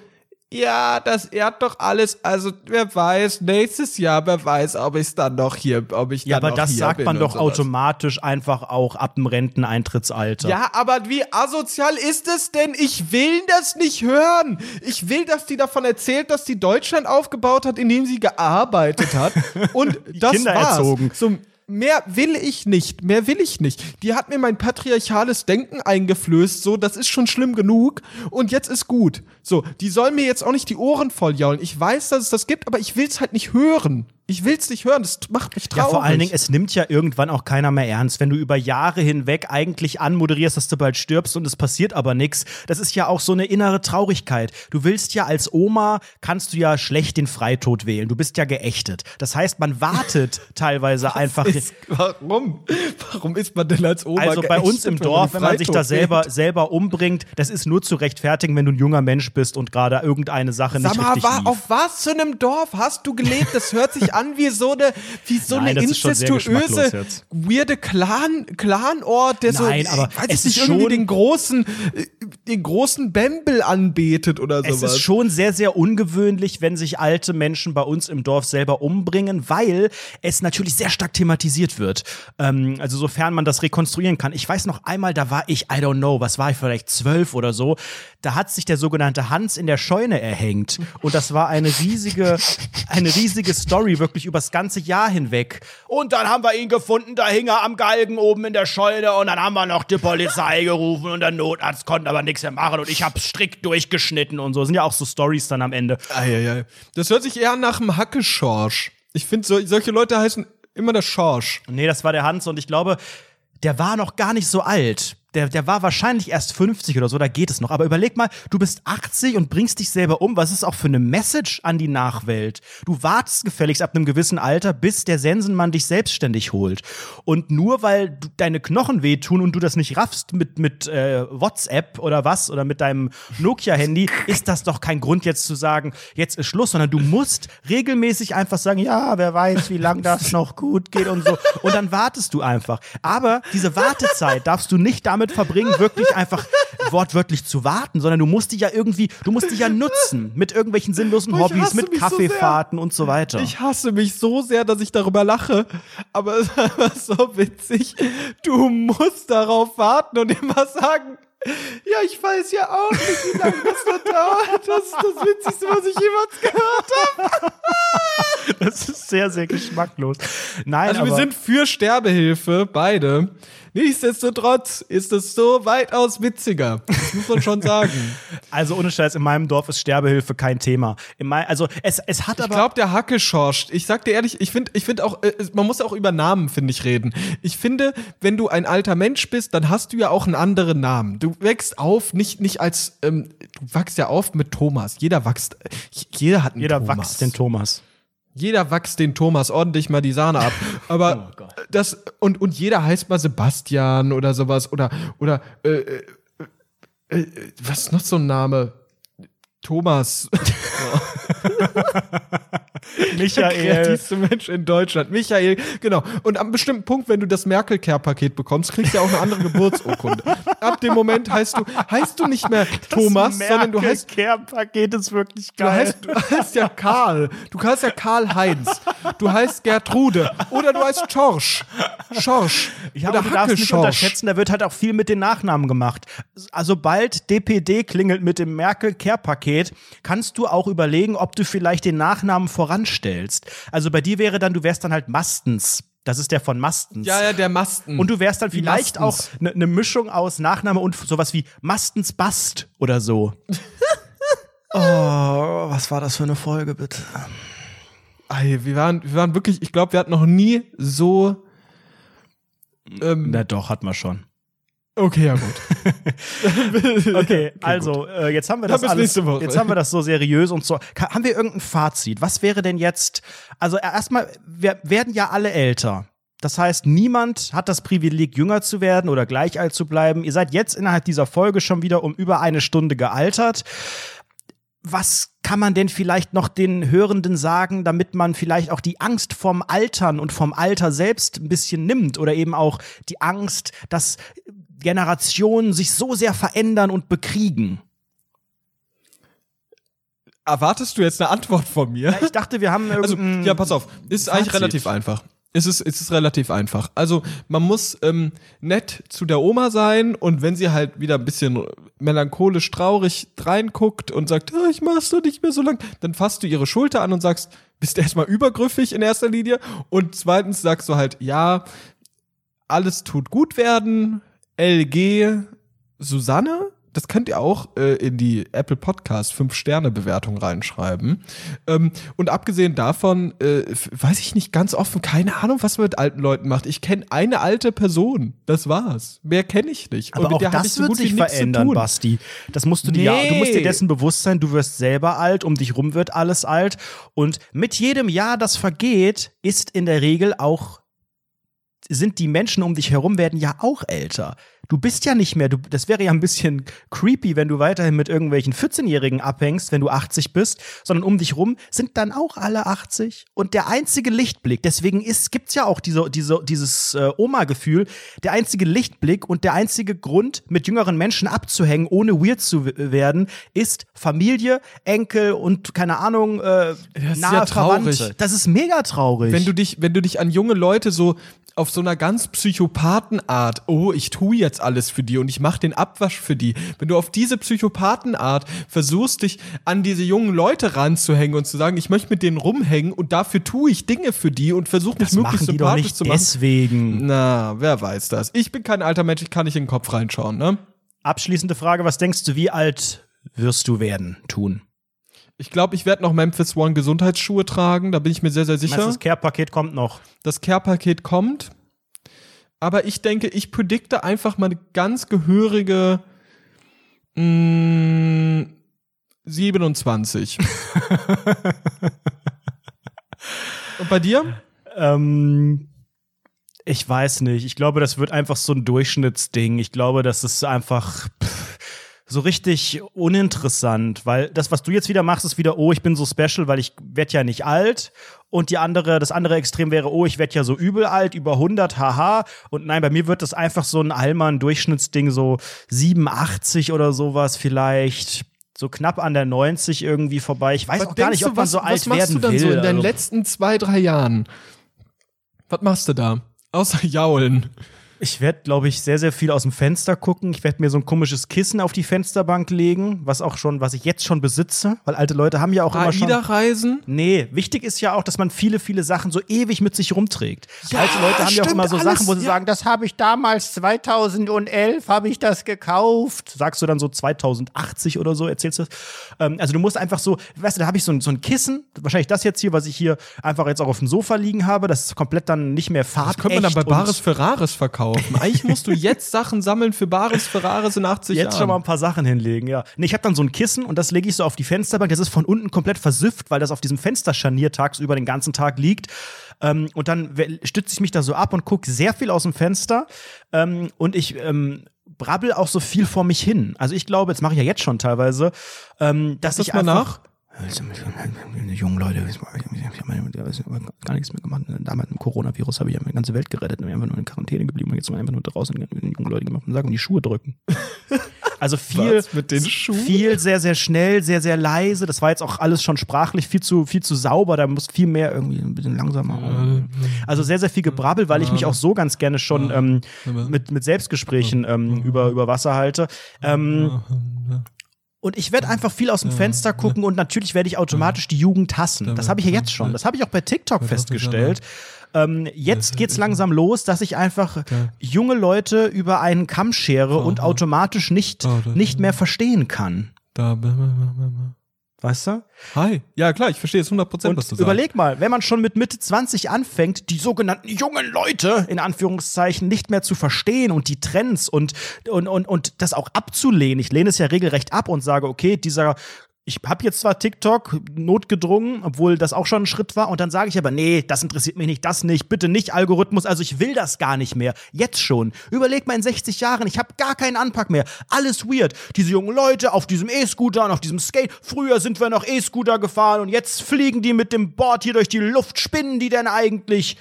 ja, das ehrt doch alles. Also, wer weiß, nächstes Jahr, wer weiß, ob ich dann noch hier, ob ich Ja, aber das sagt man doch automatisch einfach auch ab dem Renteneintrittsalter. Ja, aber wie asozial ist es denn? Ich will das nicht hören. Ich will, dass die davon erzählt, dass die Deutschland aufgebaut hat, indem sie gearbeitet hat. Und das Kinder war's. erzogen. So, mehr will ich nicht. Mehr will ich nicht. Die hat mir mein patriarchales Denken eingeflößt. So, das ist schon schlimm genug. Und jetzt ist gut. So, die soll mir jetzt auch nicht die Ohren voll jaulen. Ich weiß, dass es das gibt, aber ich will's halt nicht hören. Ich will's nicht hören, das macht mich Ja, traurig. vor allen Dingen, es nimmt ja irgendwann auch keiner mehr ernst, wenn du über Jahre hinweg eigentlich anmoderierst, dass du bald stirbst und es passiert aber nichts. Das ist ja auch so eine innere Traurigkeit. Du willst ja als Oma, kannst du ja schlecht den Freitod wählen. Du bist ja geächtet. Das heißt, man wartet teilweise einfach. ist, warum? Warum ist man denn als Oma Also bei uns im Dorf, wenn man sich da selber, wählt? selber umbringt, das ist nur zu rechtfertigen, wenn du ein junger Mensch bist und gerade irgendeine Sache nicht Sag mal, richtig lief. auf was für einem Dorf hast du gelebt? Das hört sich an wie so eine, wie so Nein, eine incestuöse, weirde Clan, Clanort, der Nein, so, aber weiß es nicht, ist irgendwie schon- den großen, äh, den großen Bembel anbetet oder Es sowas. ist schon sehr, sehr ungewöhnlich, wenn sich alte Menschen bei uns im Dorf selber umbringen, weil es natürlich sehr stark thematisiert wird. Ähm, also sofern man das rekonstruieren kann. Ich weiß noch einmal, da war ich, I don't know, was war ich, vielleicht zwölf oder so, da hat sich der sogenannte Hans in der Scheune erhängt. Und das war eine riesige, eine riesige Story, wirklich übers ganze Jahr hinweg. Und dann haben wir ihn gefunden, da hing er am Galgen oben in der Scheune und dann haben wir noch die Polizei gerufen und der Notarzt konnte aber nichts mehr machen und ich habe strikt durchgeschnitten und so. Sind ja auch so Stories dann am Ende. Eieiei. Das hört sich eher nach einem Hackeschorsch. Ich finde, so, solche Leute heißen immer der Schorsch. Nee, das war der Hans und ich glaube, der war noch gar nicht so alt. Der, der war wahrscheinlich erst 50 oder so, da geht es noch. Aber überleg mal, du bist 80 und bringst dich selber um. Was ist auch für eine Message an die Nachwelt? Du wartest gefälligst ab einem gewissen Alter, bis der Sensenmann dich selbstständig holt. Und nur weil du, deine Knochen wehtun und du das nicht raffst mit, mit äh, WhatsApp oder was oder mit deinem Nokia-Handy, ist das doch kein Grund jetzt zu sagen, jetzt ist Schluss, sondern du musst regelmäßig einfach sagen, ja, wer weiß, wie lange das noch gut geht und so. Und dann wartest du einfach. Aber diese Wartezeit darfst du nicht damit verbringen, wirklich einfach wortwörtlich zu warten, sondern du musst die ja irgendwie, du musst die ja nutzen mit irgendwelchen sinnlosen ich Hobbys, mit mich so. Kaffeefahrten und so weiter. Ich hasse mich so sehr, dass ich darüber lache. Aber es ist einfach so witzig. Du musst darauf warten und immer sagen, ja, ich weiß ja auch nicht, wie lange das noch dauert. Das ist das Witzigste, was ich jemals gehört habe. Das ist sehr, sehr geschmacklos. Nein, Also wir sind für Sterbehilfe, beide. Nichtsdestotrotz ist es so weitaus witziger. Das muss man schon sagen. also ohne Scheiß, in meinem Dorf ist Sterbehilfe kein Thema. In mein, also es, es hat Ich aber glaube, der Hacke schorscht. Ich sag dir ehrlich, ich finde ich find auch, äh, man muss auch über Namen, finde ich, reden. Ich finde, wenn du ein alter Mensch bist, dann hast du ja auch einen anderen Namen. Du wächst auf, nicht, nicht als, ähm, du wachst ja auf mit Thomas. Jeder wächst, jeder hat einen jeder Thomas. wächst den Thomas. Jeder wächst den Thomas ordentlich mal die Sahne ab. Aber Oh das, und, und jeder heißt mal Sebastian oder sowas. Oder, oder, äh, äh, äh, äh, was ist noch so ein Name? Thomas. Der Michael. kreativste Mensch in Deutschland. Michael, genau. Und am bestimmten Punkt, wenn du das Merkel-Care-Paket bekommst, kriegst du ja auch eine andere Geburtsurkunde. Ab dem Moment heißt du, heißt du nicht mehr Thomas, sondern du heißt Care-Paket ist wirklich Du geil. heißt, du heißt ja Karl. Du heißt ja Karl-Heinz. Du heißt Gertrude. Oder du heißt Schorsch. Schorsch. Ja, Oder du darfst nicht unterschätzen, da wird halt auch viel mit den Nachnamen gemacht. Also bald DPD klingelt mit dem Merkel-Care-Paket, kannst du auch überlegen, ob du vielleicht den Nachnamen voranstellst. Also bei dir wäre dann, du wärst dann halt Mastens. Das ist der von Mastens. Ja, ja, der Masten. Und du wärst dann Die vielleicht auch Mastens. eine ne Mischung aus Nachname und sowas wie Mastens Bast oder so. oh, was war das für eine Folge, bitte? Ey, wir, waren, wir waren wirklich, ich glaube, wir hatten noch nie so. Ähm, Na doch, hat man schon. Okay, ja, gut. Okay, also äh, jetzt haben wir das alles, jetzt haben wir das so seriös und so. Ka haben wir irgendein Fazit? Was wäre denn jetzt? Also erstmal, wir werden ja alle älter. Das heißt, niemand hat das Privileg, jünger zu werden oder gleich alt zu bleiben. Ihr seid jetzt innerhalb dieser Folge schon wieder um über eine Stunde gealtert. Was kann man denn vielleicht noch den Hörenden sagen, damit man vielleicht auch die Angst vom Altern und vom Alter selbst ein bisschen nimmt oder eben auch die Angst, dass Generationen sich so sehr verändern und bekriegen? Erwartest du jetzt eine Antwort von mir? Ich dachte, wir haben Also, ja, pass auf. Ist eigentlich Fazit. relativ einfach. Es ist, es ist relativ einfach. Also, man muss ähm, nett zu der Oma sein und wenn sie halt wieder ein bisschen melancholisch traurig reinguckt und sagt, oh, ich mach's doch nicht mehr so lang, dann fasst du ihre Schulter an und sagst, bist erstmal übergriffig in erster Linie und zweitens sagst du halt, ja, alles tut gut werden, LG Susanne, das könnt ihr auch äh, in die Apple Podcast 5-Sterne-Bewertung reinschreiben. Ähm, und abgesehen davon, äh, weiß ich nicht ganz offen, keine Ahnung, was man mit alten Leuten macht. Ich kenne eine alte Person, das war's. Mehr kenne ich nicht. Aber und auch das so wird sich verändern. Basti. Das musst du dir ja, du musst dir Nee. dessen bewusst sein, du wirst selber alt, um dich rum wird alles alt. Und mit jedem Jahr, das vergeht, ist in der Regel auch, sind die Menschen um dich herum, werden ja auch älter. Du bist ja nicht mehr, du, das wäre ja ein bisschen creepy, wenn du weiterhin mit irgendwelchen 14-Jährigen abhängst, wenn du 80 bist, sondern um dich rum sind dann auch alle 80. Und der einzige Lichtblick, deswegen ist, gibt's ja auch diese, diese, dieses äh, Oma-Gefühl, der einzige Lichtblick und der einzige Grund, mit jüngeren Menschen abzuhängen, ohne weird zu werden, ist Familie, Enkel und keine Ahnung, äh, ist nahe ja traurig. Verwandte. Das ist mega traurig. Wenn du dich, wenn du dich an junge Leute so auf so einer ganz Psychopathenart, oh, ich tue jetzt alles für die und ich mache den Abwasch für die. Wenn du auf diese Psychopathenart versuchst, dich an diese jungen Leute ranzuhängen und zu sagen, ich möchte mit denen rumhängen und dafür tue ich Dinge für die und versuche mich das möglichst sympathisch zu machen. deswegen. Na, wer weiß das. Ich bin kein alter Mensch, ich kann nicht in den Kopf reinschauen, ne? Abschließende Frage, was denkst du, wie alt wirst du werden, tun? Ich glaube, ich werde noch Memphis One Gesundheitsschuhe tragen, da bin ich mir sehr, sehr sicher. Das Care-Paket kommt noch. das Care-Paket kommt. Aber ich denke, ich predikte einfach mal eine ganz gehörige mh, 27. Und bei dir? Ähm, ich weiß nicht. Ich glaube, das wird einfach so ein Durchschnittsding. Ich glaube, das ist einfach pff, so richtig uninteressant, weil das, was du jetzt wieder machst, ist wieder, oh, ich bin so special, weil ich werde ja nicht alt. Und die andere, das andere Extrem wäre, oh, ich werde ja so übel alt, über 100, haha. Und nein, bei mir wird das einfach so ein Allmann-Durchschnittsding, so 87 oder sowas vielleicht. So knapp an der 90 irgendwie vorbei. Ich weiß Was auch gar nicht, ob man was, so alt was machst werden du dann will. so in deinen Also- letzten zwei, drei Jahren? Was machst du da? Außer jaulen. Ich werde, glaube ich, sehr, sehr viel aus dem Fenster gucken. Ich werde mir so ein komisches Kissen auf die Fensterbank legen, was auch schon, was ich jetzt schon besitze, weil alte Leute haben ja auch immer schon. AIDA-Reisen? Nee, wichtig ist ja auch, dass man viele, viele Sachen so ewig mit sich rumträgt. alte Leute haben ja auch immer so alles, Sachen, wo sie ja. sagen, das habe ich damals 2011, habe ich das gekauft. Sagst du dann so 2080 oder so, erzählst du das? Ähm, also du musst einfach so, weißt du, da habe ich so ein, so ein Kissen, wahrscheinlich das jetzt hier, was ich hier einfach jetzt auch auf dem Sofa liegen habe, das ist komplett dann nicht mehr Das farbecht. könnte man dann bei Bares Ferraris verkaufen. Eigentlich musst du jetzt Sachen sammeln für Bares Ferraris in 80 Jetzt Jahren. schon mal ein paar Sachen hinlegen, ja. Nee, ich habe dann so ein Kissen und das lege ich so auf die Fensterbank. Das ist von unten komplett versifft, weil das auf diesem Fensterscharnier tagsüber den ganzen Tag liegt. Ähm, und dann stütze ich mich da so ab und gucke sehr viel aus dem Fenster. Ähm, und ich ähm, brabbel auch so viel vor mich hin. Also ich glaube, jetzt mache ich ja jetzt schon teilweise, ähm, dass das ich mal einfach nach. Die jungen Leute, ich habe gar nichts mehr gemacht. Damals im Coronavirus habe ich ja meine ganze Welt gerettet. Wir sind einfach nur in Quarantäne geblieben und jetzt sind wir einfach nur draußen und den jungen Leuten gemacht und sagen, die Schuhe drücken. Also viel, mit viel sehr, sehr schnell, sehr, sehr leise. Das war jetzt auch alles schon sprachlich viel zu, viel zu sauber. Da muss viel mehr irgendwie ein bisschen langsamer. Also sehr, sehr viel Gebrabbel, weil ich mich auch so ganz gerne schon ähm, mit, mit Selbstgesprächen ähm, über, über Wasser halte. Ähm, und ich werde einfach viel aus dem Fenster gucken und natürlich werde ich automatisch die Jugend hassen. Das habe ich ja jetzt schon. Das habe ich auch bei TikTok festgestellt. Ähm, jetzt geht's langsam los, dass ich einfach junge Leute über einen Kamm schere und automatisch nicht, nicht mehr verstehen kann. Weißt du? Hi. Ja, klar, ich verstehe jetzt 100 Prozent, was du sagst. überleg mal, wenn man schon mit Mitte 20 anfängt, die sogenannten jungen Leute in Anführungszeichen nicht mehr zu verstehen und die Trends und, und, und, und das auch abzulehnen. Ich lehne es ja regelrecht ab und sage, okay, dieser ich habe jetzt zwar TikTok notgedrungen, obwohl das auch schon ein Schritt war, und dann sage ich aber, nee, das interessiert mich nicht, das nicht, bitte nicht Algorithmus, also ich will das gar nicht mehr. Jetzt schon. Überleg mal in 60 Jahren, ich habe gar keinen Anpack mehr. Alles weird. Diese jungen Leute auf diesem E-Scooter und auf diesem Skate. Früher sind wir noch E-Scooter gefahren und jetzt fliegen die mit dem Board hier durch die Luft. Spinnen die denn eigentlich?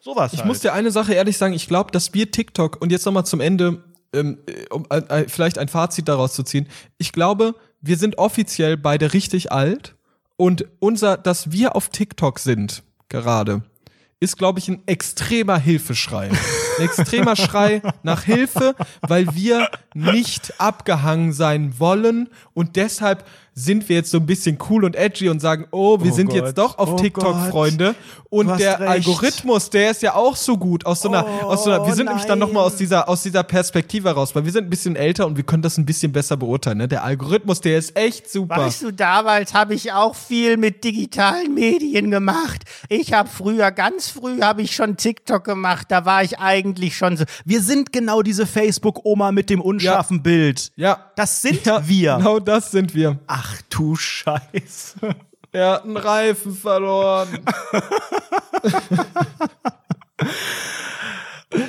Sowas. Ich halt. muss dir eine Sache ehrlich sagen, ich glaube, dass wir TikTok und jetzt nochmal zum Ende, ähm, um äh, äh, vielleicht ein Fazit daraus zu ziehen, ich glaube, wir sind offiziell beide richtig alt und unser, dass wir auf TikTok sind, gerade, ist, glaube ich, ein extremer Hilfeschrei. Ein extremer Schrei nach Hilfe, weil wir nicht abgehangen sein wollen und deshalb sind wir jetzt so ein bisschen cool und edgy und sagen, oh, wir Oh sind Gott. jetzt doch auf Oh TikTok, Gott. Freunde. Und der recht. Algorithmus, der ist ja auch so gut. Aus so einer, Oh, aus so einer, wir sind nämlich dann nochmal nein. aus dieser, aus dieser Perspektive raus, weil wir sind ein bisschen älter und wir können das ein bisschen besser beurteilen. Ne? Der Algorithmus, der ist echt super. Weißt du, damals habe ich auch viel mit digitalen Medien gemacht. Ich habe früher, ganz früh habe ich schon TikTok gemacht. Da war ich eigentlich schon so. Wir sind genau diese Facebook-Oma mit dem unscharfen Bild. ja. Das sind ja, wir. Genau das sind wir. Ach du Scheiße. Er hat einen Reifen verloren.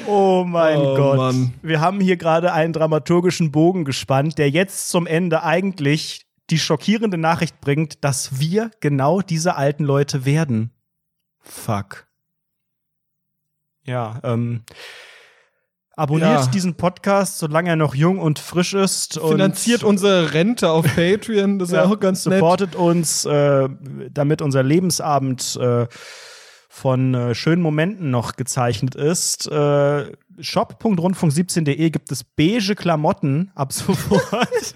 Oh mein Oh, Gott. Mann. Wir haben hier gerade einen dramaturgischen Bogen gespannt, der jetzt zum Ende eigentlich die schockierende Nachricht bringt, dass wir genau diese alten Leute werden. Fuck. Ja, ähm. Abonniert Ja. diesen Podcast, solange er noch jung und frisch ist. Finanziert und unsere Rente auf Patreon. Das ist ja, auch ganz nett. supportet uns, äh, damit unser Lebensabend äh, von äh, schönen Momenten noch gezeichnet ist. Äh, Shop.rundfunk17.de gibt es beige Klamotten ab sofort.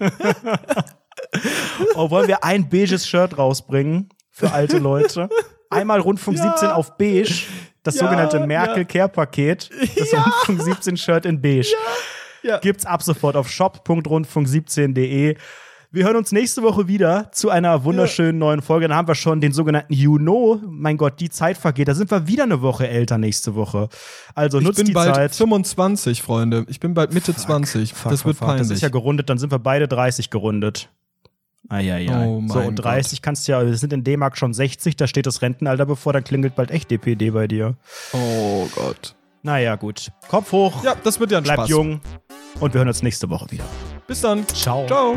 oh, wollen wir ein beiges Shirt rausbringen für alte Leute? Einmal Rundfunk Ja. 17 auf beige, das Ja, sogenannte ja. Merkel-Care-Paket, das Rundfunk 17 Shirt in beige. Ja. Gibt's ab sofort auf shop.rundfunk17.de. Wir hören uns nächste Woche wieder zu einer wunderschönen neuen Folge. Dann haben wir schon den sogenannten You Know. Mein Gott, die Zeit vergeht. Da sind wir wieder eine Woche älter nächste Woche. Also Ich nutzt bin die bald Zeit. 25, Freunde. Ich bin bald Mitte 20. Fuck, das wird fuck, fuck. peinlich. Das ist ja gerundet, dann sind wir beide 30 gerundet. Eieiei. Oh so, und 30 kannst du ja, wir sind in D-Mark schon 60, da steht das Rentenalter bevor, dann klingelt bald echt DPD bei dir. oh Gott. Naja, gut. Kopf hoch, Ja, das wird ja ein bleibt Spaß. jung und wir hören uns nächste Woche wieder. Bis dann. Ciao. Ciao.